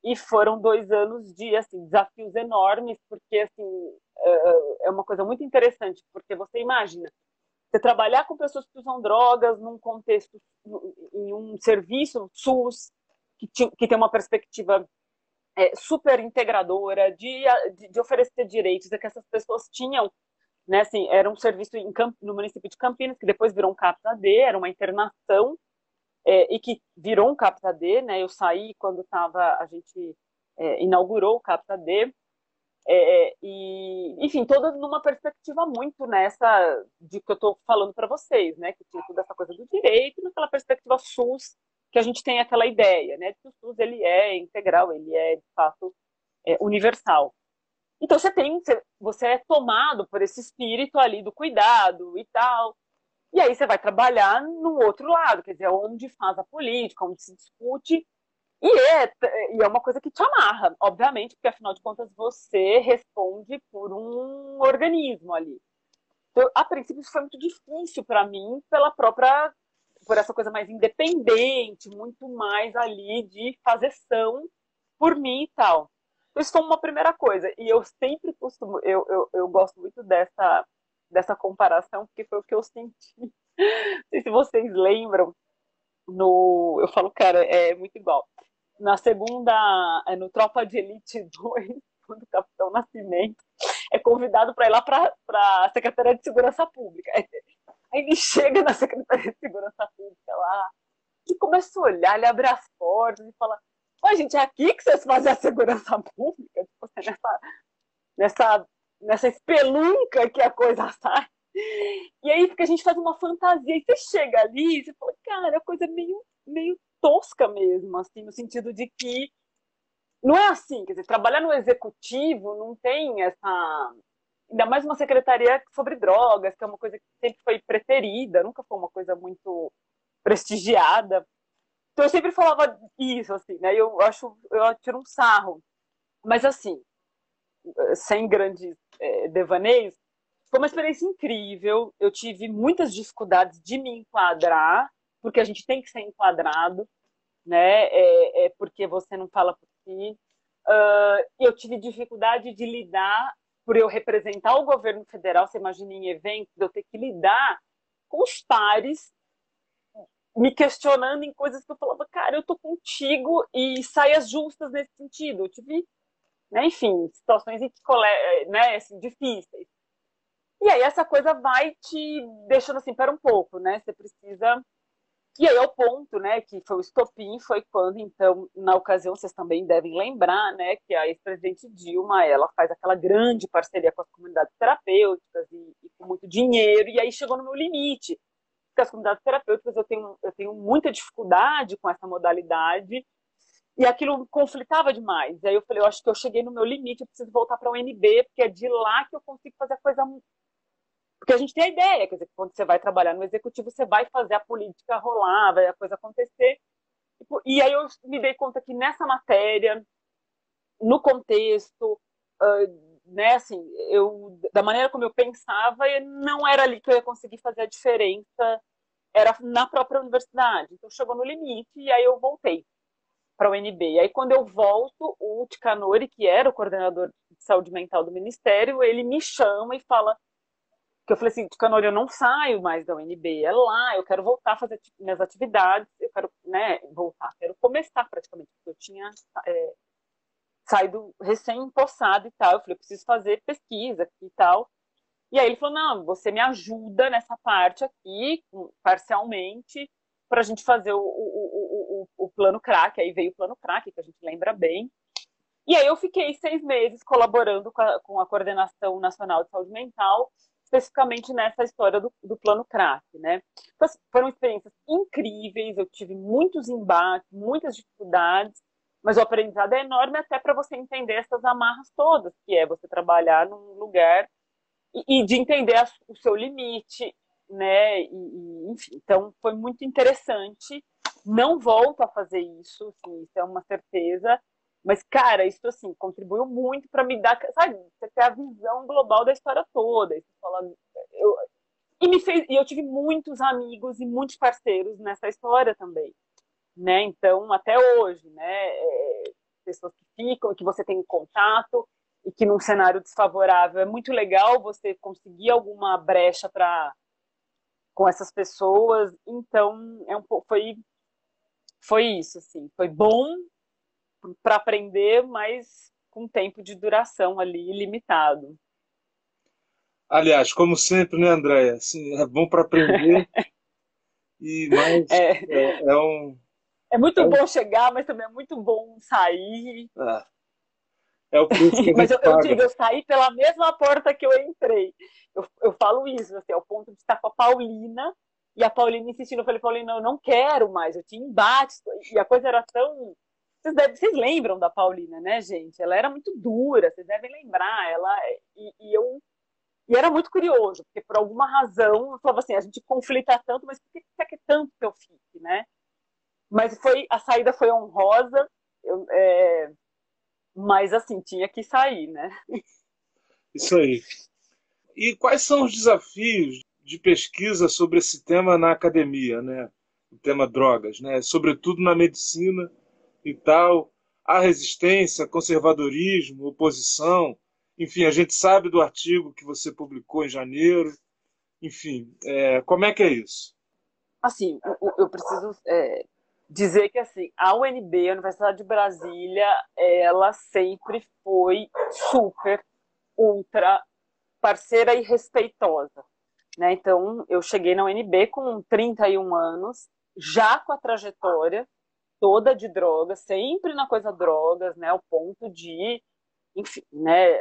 e foram dois anos de, assim, desafios enormes, porque, assim, é, é uma coisa muito interessante, porque você imagina, você trabalhar com pessoas que usam drogas num contexto, em um serviço SUS, que, que tem uma perspectiva é, super integradora de, de, de, oferecer direitos, é que essas pessoas tinham, né, assim, era um serviço em, no município de Campinas, que depois virou um CAPS-AD, era uma internação, é, e que virou um CAPS-AD, né, eu saí quando tava, a gente é, inaugurou o CAPS-AD, é, e, enfim, toda numa perspectiva muito nessa de que eu estou falando para vocês, né? Que tinha toda essa coisa do direito, naquela perspectiva SUS, que a gente tem aquela ideia, né? Que o SUS ele é integral, ele é de fato é, universal. Então você tem, você é tomado por esse espírito ali do cuidado e tal. E aí você vai trabalhar no outro lado, quer dizer, onde faz a política, onde se discute. E é, e é uma coisa que te amarra, obviamente, porque afinal de contas você responde por um organismo ali. Então, a princípio, isso foi muito difícil para mim, pela própria. por essa coisa mais independente, muito mais ali de fazeção por mim e tal. Isso foi uma primeira coisa. E eu sempre costumo. Eu, eu, eu gosto muito dessa, dessa comparação, porque foi o que eu senti. Não sei se vocês lembram. No, eu falo, cara, é muito igual. Na segunda, é no Tropa de Elite 2, quando o Capitão Nascimento é convidado para ir lá para a Secretaria de Segurança Pública. Aí ele chega na Secretaria de Segurança Pública lá e começa a olhar, ele abre as portas e fala: Ó, gente, é aqui que vocês fazem a segurança pública? Tipo, assim, nessa, nessa, nessa espelunca que a coisa sai. E aí porque a gente faz uma fantasia e você chega ali e você fala, cara, é coisa meio, meio tosca mesmo, assim, no sentido de que não é assim, quer dizer, trabalhar no executivo não tem essa. Ainda mais uma secretaria sobre drogas, que é uma coisa que sempre foi preferida, nunca foi uma coisa muito prestigiada. Então eu sempre falava isso, assim, né? Eu acho, eu tiro um sarro. Mas assim, sem grandes é, devaneios, foi uma experiência incrível. Eu tive muitas dificuldades de me enquadrar, porque a gente tem que ser enquadrado, né? É, é porque você não fala por si. Uh, eu tive dificuldade de lidar, por eu representar o governo federal, você imagina em eventos, eu ter que lidar com os pares, me questionando em coisas que eu falava, cara, eu tô contigo e saias justas nesse sentido. Eu tive, né, enfim, situações né, assim, difíceis. E aí essa coisa vai te deixando assim, para um pouco, né? Você precisa e aí, o ponto, né, que foi o estopim, foi quando, então, na ocasião, vocês também devem lembrar, né, que a ex-presidente Dilma, ela faz aquela grande parceria com as comunidades terapêuticas e, e, com muito dinheiro, e aí chegou no meu limite. Porque as comunidades terapêuticas, eu tenho, eu tenho muita dificuldade com essa modalidade, e aquilo conflitava demais. Aí eu falei, eu acho que eu cheguei no meu limite, eu preciso voltar para o UNB, porque é de lá que eu consigo fazer a coisa porque a gente tem a ideia, quer dizer, quando você vai trabalhar no executivo, você vai fazer a política rolar, vai a coisa acontecer. E aí eu me dei conta que nessa matéria, no contexto, né, assim, eu, da maneira como eu pensava, não era ali que eu ia conseguir fazer a diferença, era na própria universidade. Então chegou no limite e aí eu voltei para o UNB. E aí quando eu volto, o Ticanori, que era o coordenador de saúde mental do ministério, ele me chama e fala: que eu falei assim, Canori, eu não saio mais da UNB, é lá, eu quero voltar a fazer minhas atividades, eu quero, né, voltar, quero começar praticamente, porque eu tinha é, saído recém-empossado e tal, eu falei, eu preciso fazer pesquisa e tal, e aí ele falou, não, você me ajuda nessa parte aqui, parcialmente, para a gente fazer o, o, o, o, plano crack, aí veio o plano crack, que a gente lembra bem, e aí eu fiquei seis meses colaborando com a, com a Coordenação Nacional de Saúde Mental, especificamente nessa história do, do plano crack, né? Então, assim, foram experiências incríveis, eu tive muitos embates, muitas dificuldades, mas o aprendizado é enorme até para você entender essas amarras todas, que é você trabalhar num lugar e, e de entender a, o seu limite, né? E, e, enfim, então foi muito interessante. Não volto a fazer isso, assim, isso é uma certeza. Mas, cara, isso assim, contribuiu muito para me dar, sabe, você ter a visão global da história toda. Fala, eu, e me fez, e eu tive muitos amigos e muitos parceiros nessa história também, né? Então, até hoje, né, é, pessoas que ficam, que você tem contato e que num cenário desfavorável é muito legal você conseguir alguma brecha para com essas pessoas. Então, é um foi foi isso assim, foi bom para aprender, mas com tempo de duração ali limitado. Aliás, como sempre, né, Andréia? Assim, é bom para aprender, e mas é, é, é, um. É muito é bom um... chegar, mas também é muito bom sair. É, é o preço que a Mas eu, eu, digo, eu saí pela mesma porta que eu entrei. Eu, eu falo isso, assim, ao ponto de estar com a Paulina, e a Paulina insistindo, eu falei, Paulina, eu não quero mais, eu tinha embates, e a coisa era tão vocês, devem, vocês lembram da Paulina, né, gente? Ela era muito dura, vocês devem lembrar. Ela e, e eu E era muito curioso, porque por alguma razão, eu falava assim, a gente conflita tanto, mas por que você quer tanto que eu fique, né? Mas foi, a saída foi honrosa, eu, é, mas assim, tinha que sair, né? Isso aí. E quais são os desafios de pesquisa sobre esse tema na academia, né? O tema drogas, né? Sobretudo na medicina e tal. Há resistência, conservadorismo, oposição. Enfim, a gente sabe do artigo que você publicou em janeiro. Enfim, é, como é que é isso? Assim, eu, eu preciso é, dizer que assim, a UNB, a Universidade de Brasília, ela sempre foi super, ultra parceira e respeitosa. Né? Então, eu cheguei na UNB com 31 anos, já com a trajetória toda de drogas, sempre na coisa drogas, né, ao ponto de, enfim, né,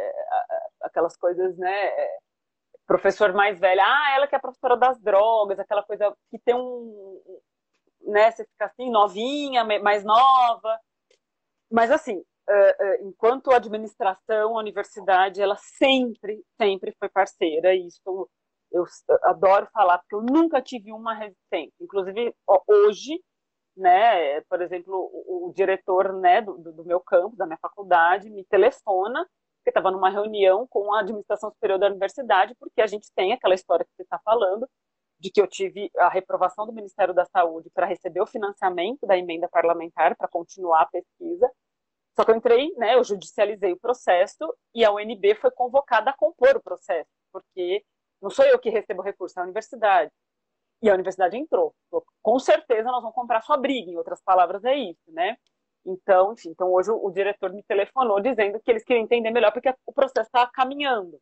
aquelas coisas, né, professor mais velho, ah, ela que é professora das drogas, aquela coisa que tem um, né, você fica assim, novinha, mais nova. Mas, assim, enquanto administração, a universidade, ela sempre, sempre foi parceira, e isso eu adoro falar, porque eu nunca tive uma resistência. Inclusive, hoje, né, por exemplo, o, o diretor né, do, do, meu campo, da minha faculdade, me telefona, porque estava numa reunião com a administração superior da universidade, porque a gente tem aquela história que você está falando, de que eu tive a reprovação do Ministério da Saúde para receber o financiamento da emenda parlamentar para continuar a pesquisa. Só que eu entrei, né, eu judicializei o processo e a UNB foi convocada a compor o processo, porque não sou eu que recebo recurso, é a universidade. E a universidade entrou. Com certeza nós vamos comprar sua briga, em outras palavras é isso, né? Então, enfim, então hoje o diretor me telefonou dizendo que eles queriam entender melhor porque o processo estava caminhando.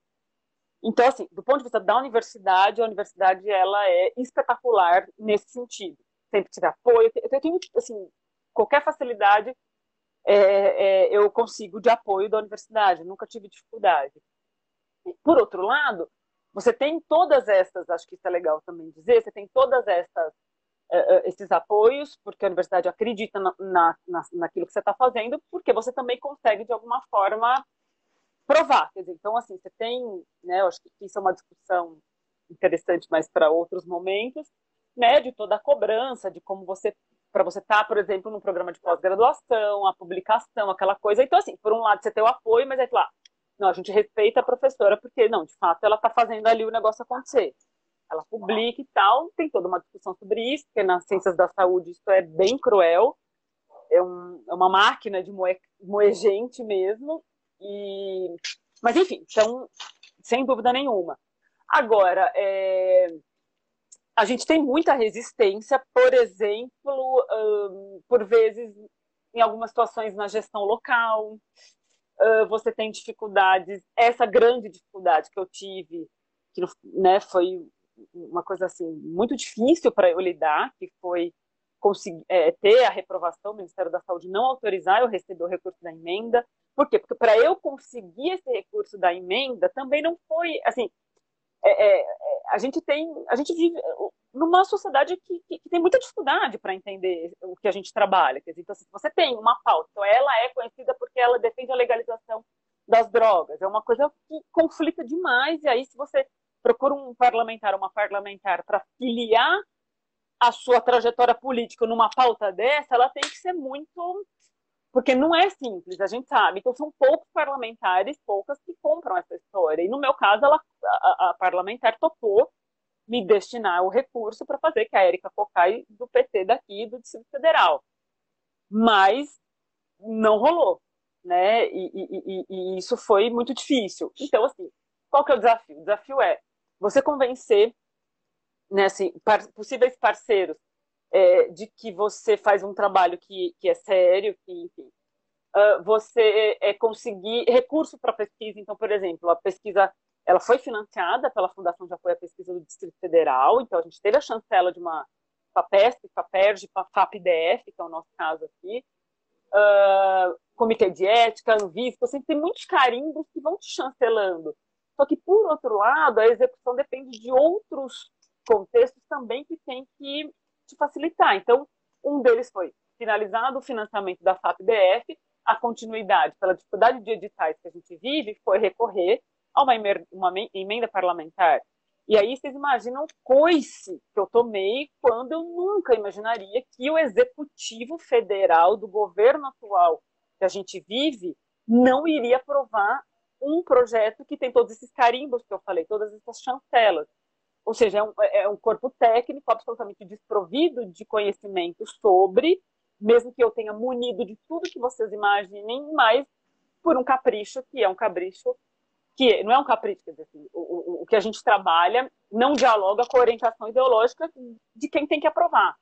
Então, assim, do ponto de vista da universidade, a universidade ela é espetacular nesse sentido. Sempre tiver apoio. Eu tenho, assim, qualquer facilidade é, é, eu consigo de apoio da universidade. Nunca tive dificuldade. Por outro lado, você tem todas essas, acho que isso é legal também dizer, você tem todas essas uh, esses apoios, porque a universidade acredita na, na, naquilo que você está fazendo, porque você também consegue, de alguma forma, provar. Quer dizer, então, assim, você tem, né, eu acho que isso é uma discussão interessante, mas para outros momentos, né, de toda a cobrança, de como você, para você estar, tá, por exemplo, num programa de pós-graduação, a publicação, aquela coisa. Então, assim, por um lado você tem o apoio, mas é claro, não, a gente respeita a professora, porque, não, de fato, ela está fazendo ali o negócio acontecer. Ela publica e tal, tem toda uma discussão sobre isso, porque nas ciências da saúde isso é bem cruel, é, um, é uma máquina de moer, moer gente mesmo, e... Mas, enfim, então, sem dúvida nenhuma. Agora, é... a gente tem muita resistência, por exemplo, um, por vezes, em algumas situações na gestão local, uh, você tem dificuldades, essa grande dificuldade que eu tive, que né, foi uma coisa assim muito difícil para eu lidar, que foi conseguir é, ter a reprovação, o Ministério da Saúde não autorizar eu receber o recurso da emenda, por quê? Porque para eu conseguir esse recurso da emenda também não foi assim. É, é, a gente tem, a gente vive numa sociedade que, que, que tem muita dificuldade para entender o que a gente trabalha. Quer dizer, então, se você tem uma pauta, então ela é conhecida porque ela defende a legalização das drogas. É uma coisa que conflita demais. E aí, se você procura um parlamentar, uma parlamentar para filiar a sua trajetória política numa pauta dessa, ela tem que ser muito porque não é simples, a gente sabe. Então, são poucos parlamentares, poucas que compram essa história. E no meu caso, ela, a, a parlamentar topou me destinar o recurso para fazer, que é a Érica Cocai do PT daqui do Distrito Federal. Mas não rolou, né? E, e, e, e, isso foi muito difícil. Então, assim, qual que é o desafio? O desafio é você convencer né, assim, par possíveis parceiros é, de que você faz um trabalho que, que é sério, que, enfim, uh, você é, conseguir recurso para pesquisa. Então, por exemplo, a pesquisa ela foi financiada pela Fundação de Apoio à Pesquisa do Distrito Federal, então a gente teve a chancela de uma FAPESP, FAPERJ, FAPDF, que é o nosso caso aqui, uh, Comitê de Ética, Anvisa, você tem muitos carimbos que vão te chancelando. Só que, por outro lado, a execução depende de outros contextos também que tem que te facilitar. Então, um deles foi finalizado o financiamento da FAP-DF, a continuidade, pela dificuldade de editais que a gente vive, foi recorrer a uma, uma emenda parlamentar. E aí vocês imaginam o coice que eu tomei quando eu nunca imaginaria que o executivo federal do governo atual que a gente vive não iria aprovar um projeto que tem todos esses carimbos que eu falei, todas essas chancelas. Ou seja, é um, é um corpo técnico absolutamente desprovido de conhecimento sobre, mesmo que eu tenha munido de tudo que vocês imaginem, mas por um capricho, que é um capricho que não é um capricho, quer dizer, assim, o, o, o que a gente trabalha não dialoga com a orientação ideológica de quem tem que aprovar.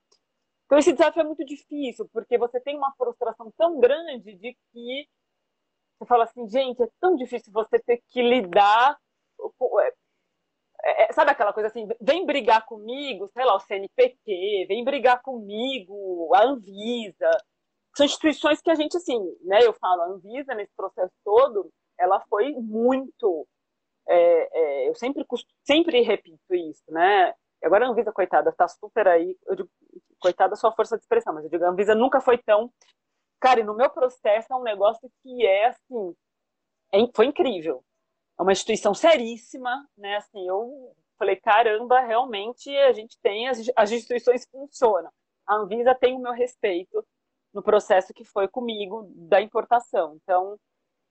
Então, esse desafio é muito difícil, porque você tem uma frustração tão grande de que você fala assim, gente, é tão difícil você ter que lidar. É, é, sabe aquela coisa assim, vem brigar comigo, sei lá, o CNPq, vem brigar comigo, a Anvisa. São instituições que a gente, assim, né, eu falo, a Anvisa, nesse processo todo, ela foi muito. É, é, eu sempre, sempre repito isso, né? Agora a Anvisa, coitada, está super aí. Eu digo, coitada, sua força de expressão, mas eu digo, a Anvisa nunca foi tão. Cara, e no meu processo é um negócio que é assim. É, foi incrível. É uma instituição seríssima, né? Assim, eu falei, caramba, realmente a gente tem, as, as instituições funcionam. A Anvisa tem o meu respeito no processo que foi comigo da importação. Então,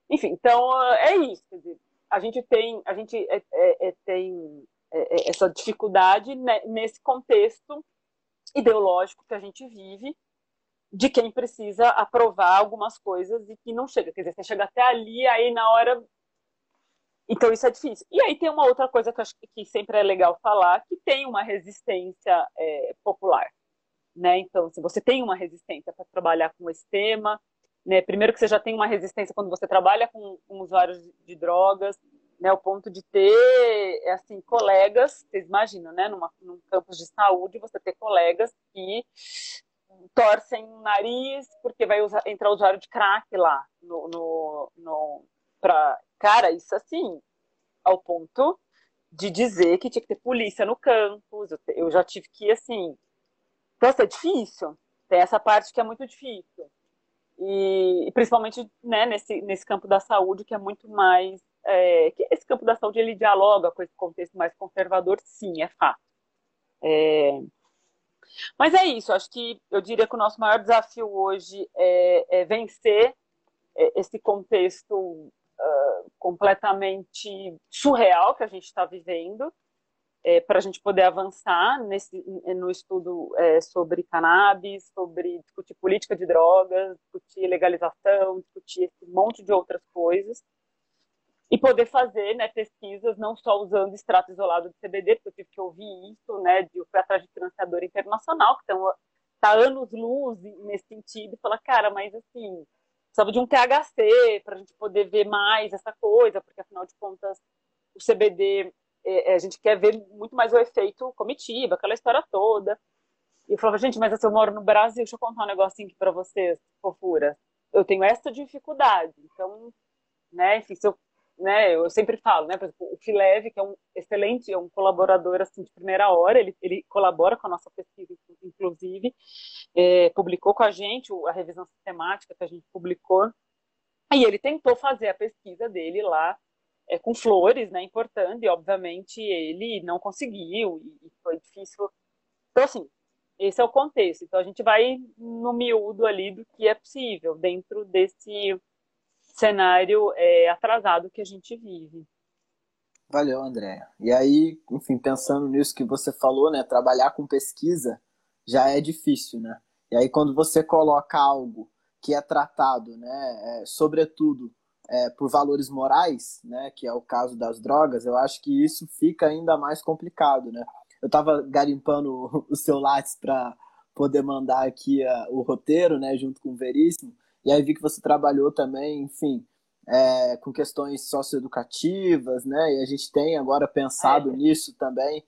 enfim, então é isso. Dizer, a gente tem, a gente é, é, é tem é, é, essa dificuldade nesse contexto ideológico que a gente vive, de quem precisa aprovar algumas coisas e que não chega. Quer dizer, você chega até ali, aí na hora. Então isso é difícil. E aí tem uma outra coisa que eu acho que sempre é legal falar, que tem uma resistência é, popular. Né? Então, se você tem uma resistência para trabalhar com esse tema, né? Primeiro que você já tem uma resistência quando você trabalha com, com usuários de drogas, né? O ponto de ter, é assim, colegas, vocês imaginam, né? Numa, num campus de saúde, você ter colegas que torcem o nariz porque vai usar, entrar usuário de crack lá no, no pra... cara, isso assim, ao ponto de dizer que tinha que ter polícia no campus, eu, já tive que, assim, nossa, é difícil, tem essa parte que é muito difícil, e, e principalmente né, nesse, nesse campo da saúde, que é muito mais. É, que esse campo da saúde ele dialoga com esse contexto mais conservador, sim, é fato. É, mas é isso, acho que eu diria que o nosso maior desafio hoje é, é vencer é, esse contexto completamente surreal que a gente está vivendo é, para a gente poder avançar nesse, no estudo é, sobre cannabis, sobre discutir política de drogas, discutir legalização, discutir esse monte de outras coisas, e poder fazer né, pesquisas não só usando extrato isolado de CBD, porque eu tive que ouvir isso, né, de, eu atrás de financiador internacional, que está anos-luz nesse sentido, e falar, cara, mas assim, precisava de um THC para a gente poder ver mais essa coisa, porque afinal de contas o CBD é, é, a gente quer ver muito mais o efeito comitiva, aquela história toda. E eu falava, gente, mas se eu moro no Brasil, deixa eu contar um negocinho aqui para vocês, fofura. Eu tenho essa dificuldade. Então, né, enfim, se eu, né, eu sempre falo, né, por exemplo, o Fileve, que é um excelente, é um colaborador, assim, de primeira hora, ele, ele colabora com a nossa pesquisa, inclusive, é, publicou com a gente a revisão sistemática que a gente publicou, e ele tentou fazer a pesquisa dele lá é, com flores, né, importando, e obviamente ele não conseguiu, e, foi difícil. Então, assim, esse é o contexto. Então, a gente vai no miúdo ali do que é possível, dentro desse cenário é, atrasado que a gente vive. Valeu, André. E aí, enfim, pensando nisso que você falou, né, trabalhar com pesquisa já é difícil, né? E aí, quando você coloca algo que é tratado, né, é, sobretudo é, por valores morais, né, que é o caso das drogas, eu acho que isso fica ainda mais complicado, né? Eu estava garimpando o seu lápis para poder mandar aqui a, o roteiro, né, junto com o Veríssimo, e aí vi que você trabalhou também, enfim, é, com questões socioeducativas, né, e a gente tem agora pensado é. nisso também,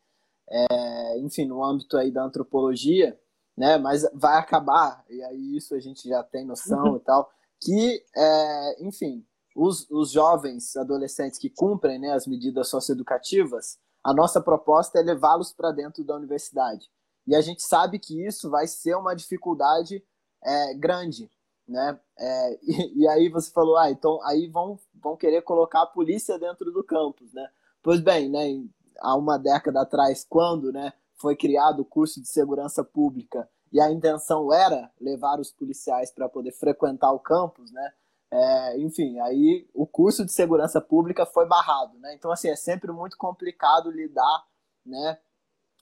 é, enfim, no âmbito aí da antropologia, né, mas vai acabar, e aí isso a gente já tem noção e tal, que, é, enfim, os, os jovens adolescentes que cumprem né, as medidas socioeducativas, a nossa proposta é levá-los para dentro da universidade. E a gente sabe que isso vai ser uma dificuldade é, grande, né? É, e, e, aí você falou, ah, então aí vão, vão querer colocar a polícia dentro do campus, né? Pois bem, né? Há uma década atrás, quando, né, foi criado o curso de segurança pública e a intenção era levar os policiais para poder frequentar o campus, né? É, enfim, aí o curso de segurança pública foi barrado, né? Então, assim, é sempre muito complicado lidar, né,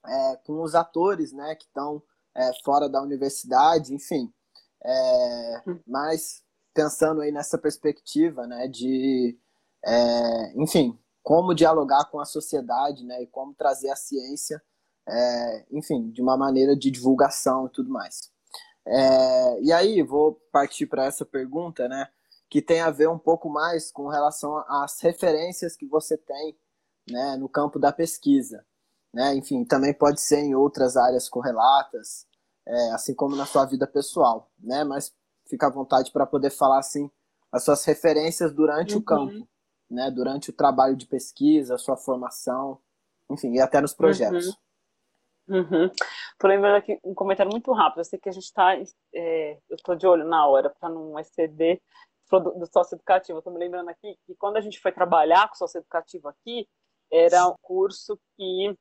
é, com os atores, né, que estão é, fora da universidade, enfim. É, mas pensando aí nessa perspectiva, né, de, é, enfim, como dialogar com a sociedade, né, e como trazer a ciência, é, enfim, de uma maneira de divulgação e tudo mais. É, e aí, vou partir para essa pergunta, né, que tem a ver um pouco mais com relação às referências que você tem, né, no campo da pesquisa, né, enfim, também pode ser em outras áreas correlatas, é, assim como na sua vida pessoal, né? Mas fica à vontade para poder falar assim as suas referências durante uhum. o campo, né? Durante o trabalho de pesquisa, a sua formação, enfim, e até nos projetos. Uhum. Uhum. Tô lembrando aqui um comentário muito rápido. Eu sei que a gente está. É, eu estou de olho na hora para não exceder do, do sócio educativo. Estou me lembrando aqui que quando a gente foi trabalhar com o sócio educativo aqui, era um curso que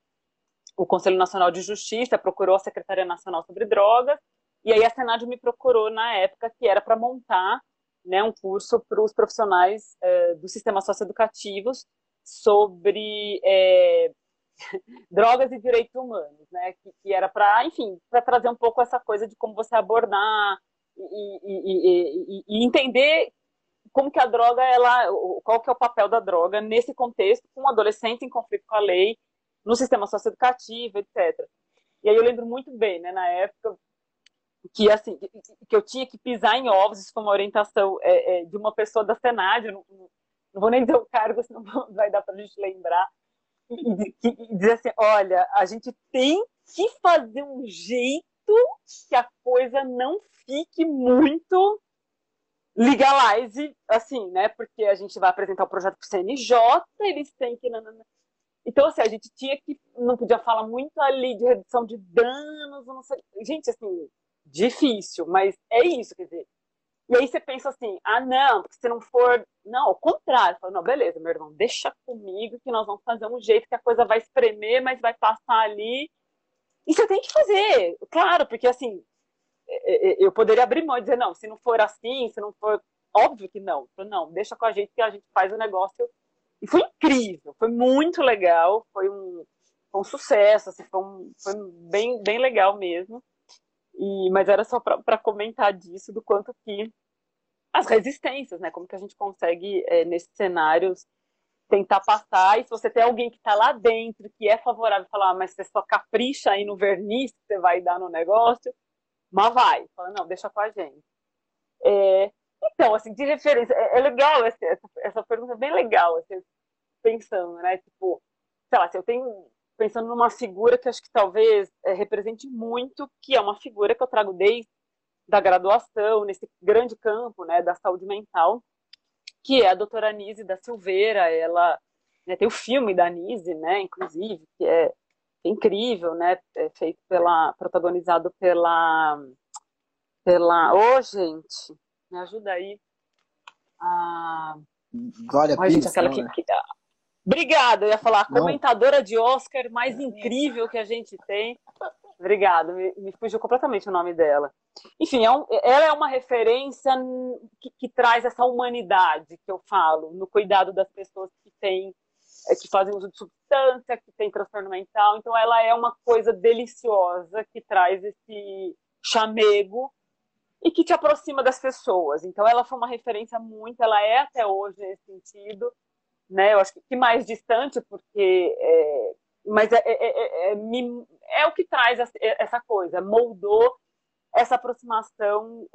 o Conselho Nacional de Justiça procurou a Secretaria Nacional sobre Drogas, e aí a Senad me procurou na época que era para montar né, um curso para os profissionais é, do sistema socioeducativos sobre é, drogas e direitos humanos, né, que, que era para, enfim, para trazer um pouco essa coisa de como você abordar e, e, e, e, entender como que a droga, ela, qual que é o papel da droga nesse contexto, com um adolescente em conflito com a lei no sistema socioeducativo, etc. E aí eu lembro muito bem, né, na época, que assim que eu tinha que pisar em ovos, isso foi uma orientação é, é, de uma pessoa da Senad, não, não, vou nem dizer o cargo, senão vai dar para a gente lembrar, e, e, dizer assim, olha, a gente tem que fazer um jeito que a coisa não fique muito legalize, assim, né? Porque a gente vai apresentar o projeto para o CNJ, eles têm que. Então, assim, a gente tinha que. Não podia falar muito ali de redução de danos, não sei. Gente, assim, difícil, mas é isso, quer dizer. E aí você pensa assim, ah, não, porque se não for. Não, ao contrário. Falo, não, beleza, meu irmão, deixa comigo que nós vamos fazer um jeito que a coisa vai espremer, mas vai passar ali. E você tem que fazer, claro, porque assim, é, é, eu poderia abrir mão e dizer, não, se não for assim, se não for. Óbvio que não. Não, deixa com a gente que a gente faz o negócio e foi incrível, foi muito legal, foi um, foi um sucesso, assim, foi, um, foi bem, bem legal mesmo. E, mas era só para comentar disso, do quanto que as resistências, né? Como que a gente consegue, é, nesses cenários, tentar passar. E se você tem alguém que está lá dentro, que é favorável, falar, ah, mas você só capricha aí no verniz que você vai dar no negócio, mas vai. Fala, não, deixa com a gente. É, então, assim, de referência, é, é legal essa, essa pergunta, é bem legal, assim, pensando, né? Tipo, sei lá, se eu tenho pensando numa figura que acho que talvez é, represente muito, que é uma figura que eu trago desde da graduação, nesse grande campo, né, da saúde mental, que é a doutora Anise da Silveira, ela né, tem o filme da Anise, né, inclusive, que é incrível, né, é feito pela, protagonizado pela, pela, ô oh, gente, me ajuda aí, a Glória Pires, gente, aquela que, né? que, Obrigada, eu ia falar, a comentadora de Oscar mais incrível que a gente tem. Obrigada, me, me fugiu completamente o nome dela. Enfim, é um, ela é uma referência que, que, traz essa humanidade que eu falo, no cuidado das pessoas que têm, é, que fazem uso de substância, que têm transtorno mental. Então, ela é uma coisa deliciosa que traz esse chamego e que te aproxima das pessoas. Então, ela foi uma referência muito, ela é até hoje nesse sentido né? Eu acho que mais distante, porque é, mas é, é, é, é, o que traz essa coisa, moldou essa aproximação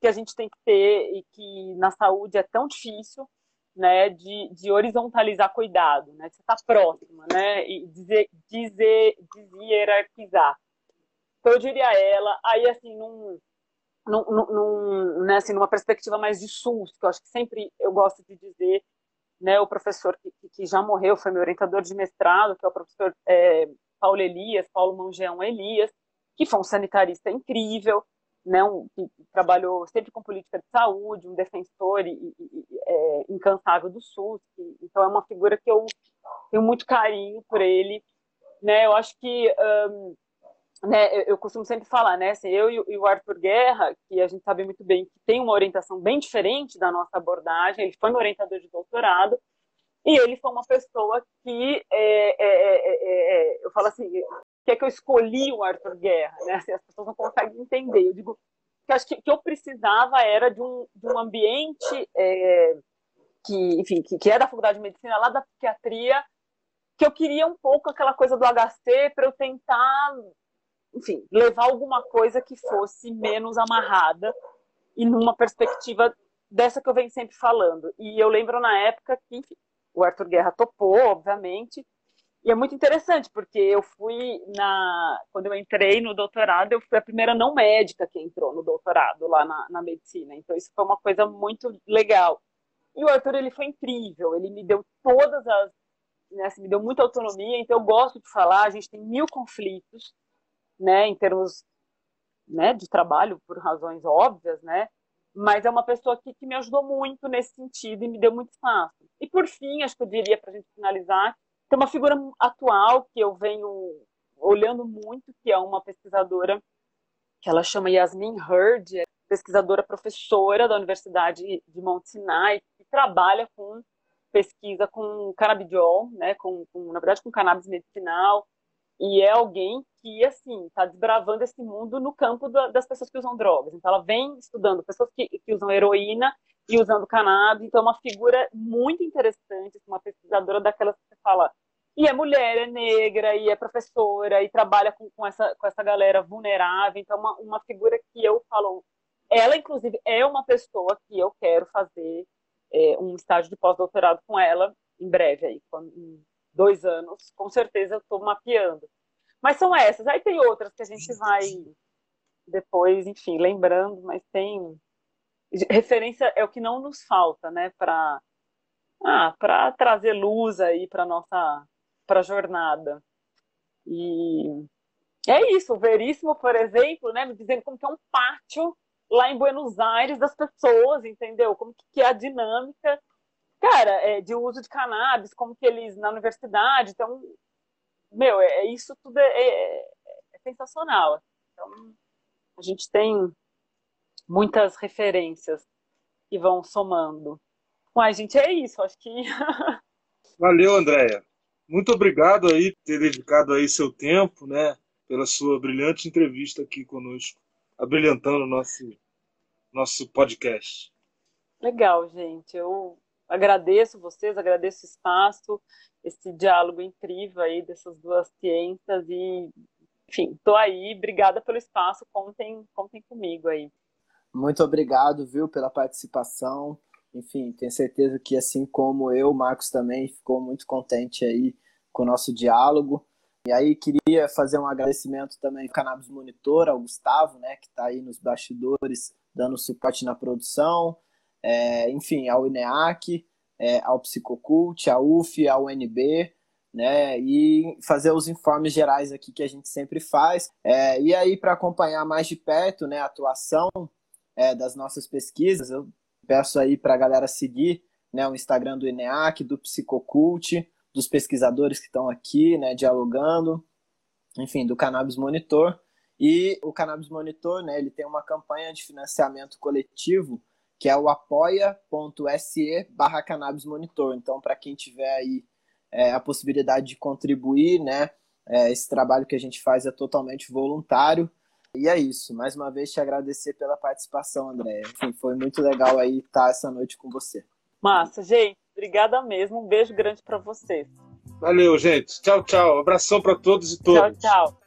que a gente tem que ter e que na saúde é tão difícil, né, de, de horizontalizar cuidado, né, você está próxima, né, e dizer, dizer, hierarquizar. Então eu diria ela, aí assim, num, num, num, né, assim, numa perspectiva mais de SUS, que eu acho que sempre eu gosto de dizer, né, o professor que, que já morreu, foi meu orientador de mestrado, que é o professor é, Paulo Elias, Paulo Mangeão Elias, que foi um sanitarista incrível, né, um, que trabalhou sempre com política de saúde, um defensor e, e, é, incansável do SUS. Então é uma figura que eu tenho muito carinho por ele. Né? Eu acho que um, né, eu costumo sempre falar, né, assim, eu e o Arthur Guerra, que a gente sabe muito bem que tem uma orientação bem diferente da nossa abordagem, ele foi meu orientador de doutorado, e ele foi uma pessoa que, é, é, é, eu falo assim, que é que eu escolhi o Arthur Guerra, né? Assim, as pessoas não conseguem entender. Eu digo que acho que, que eu precisava era de um, de um ambiente é, que, enfim, que, que é da Faculdade de Medicina, lá da psiquiatria, que eu queria um pouco aquela coisa do HC para eu tentar, enfim, levar alguma coisa que fosse menos amarrada e numa perspectiva dessa que eu venho sempre falando. E eu lembro na época que, enfim, o Arthur Guerra topou, obviamente, e é muito interessante, porque eu fui na. Quando eu entrei no doutorado, eu fui a primeira não médica que entrou no doutorado lá na, na medicina. Então, isso foi uma coisa muito legal. E o Arthur, ele foi incrível. Ele me deu todas as. Né, assim, me deu muita autonomia. Então, eu gosto de falar. A gente tem mil conflitos, né, em termos né, de trabalho, por razões óbvias, né? Mas é uma pessoa que, que me ajudou muito nesse sentido e me deu muito espaço. E, por fim, acho que eu diria, para a gente finalizar, tem uma figura atual que eu venho olhando muito, que é uma pesquisadora que ela chama Yasmin Hurd, é pesquisadora professora da Universidade de Mount Sinai, que trabalha com pesquisa com canabidiol, né, com, com, na verdade com cannabis medicinal, e é alguém que assim está desbravando esse mundo no campo da, das pessoas que usam drogas. Então ela vem estudando pessoas que, que usam heroína e usando cannabis. Então, é uma figura muito interessante, uma pesquisadora daquelas que você fala. E é mulher, é negra, e é professora, e trabalha com, com, essa, com essa galera vulnerável. Então, uma, uma figura que eu falo. Ela, inclusive, é uma pessoa que eu quero fazer é, um estágio de pós-doutorado com ela em breve, aí, em dois anos. Com certeza eu estou mapeando. Mas são essas. Aí tem outras que a gente vai depois, enfim, lembrando, mas tem referência é o que não nos falta, né, para ah, para trazer luz aí para nossa para jornada. E é isso, o Veríssimo, por exemplo, né, me dizendo como que é um pátio lá em Buenos Aires das pessoas, entendeu? Como que é a dinâmica, cara, é, de uso de cannabis, como que eles na universidade, então, meu, é, é isso tudo é, é, é sensacional. Então, a gente tem muitas referências que vão somando. Uai, gente, é isso, acho que. Valeu, Andréia. Muito obrigado aí por ter dedicado aí seu tempo, né, pela sua brilhante entrevista aqui conosco, abrilhantando o nosso, nosso podcast. Legal, gente. Eu agradeço vocês, agradeço o espaço, esse diálogo incrível aí dessas duas ciências e, enfim, estou aí. Obrigada pelo espaço. Contem, contem comigo aí. Muito obrigado, viu, pela participação. Enfim, tenho certeza que assim como eu, Marcos também ficou muito contente aí com o nosso diálogo. E aí queria fazer um agradecimento também ao Cannabis Monitor, ao Gustavo, né, que está aí nos bastidores dando suporte na produção, é, enfim, ao INEAC, é, ao Psicocult, à UF, ao UNB, né, e fazer os informes gerais aqui que a gente sempre faz. É, e aí, para acompanhar mais de perto né, a atuação é, das nossas pesquisas. Eu peço aí para a galera seguir né, o Instagram do INEAC, do Psicocult, dos pesquisadores que estão aqui, né, dialogando, enfim, do Cannabis Monitor. E o Cannabis Monitor, né, ele tem uma campanha de financiamento coletivo que é o apoia.se barra Cannabis Monitor. Então, para quem tiver aí é, a possibilidade de contribuir, né, é, esse trabalho que a gente faz é totalmente voluntário. E é isso. Mais uma vez te agradecer pela participação, André. Enfim, foi muito legal aí estar essa noite com você. Massa, gente. Obrigada mesmo. Um beijo grande para vocês. Valeu, gente. Tchau, tchau. Abração para todos e todas. Tchau, tchau.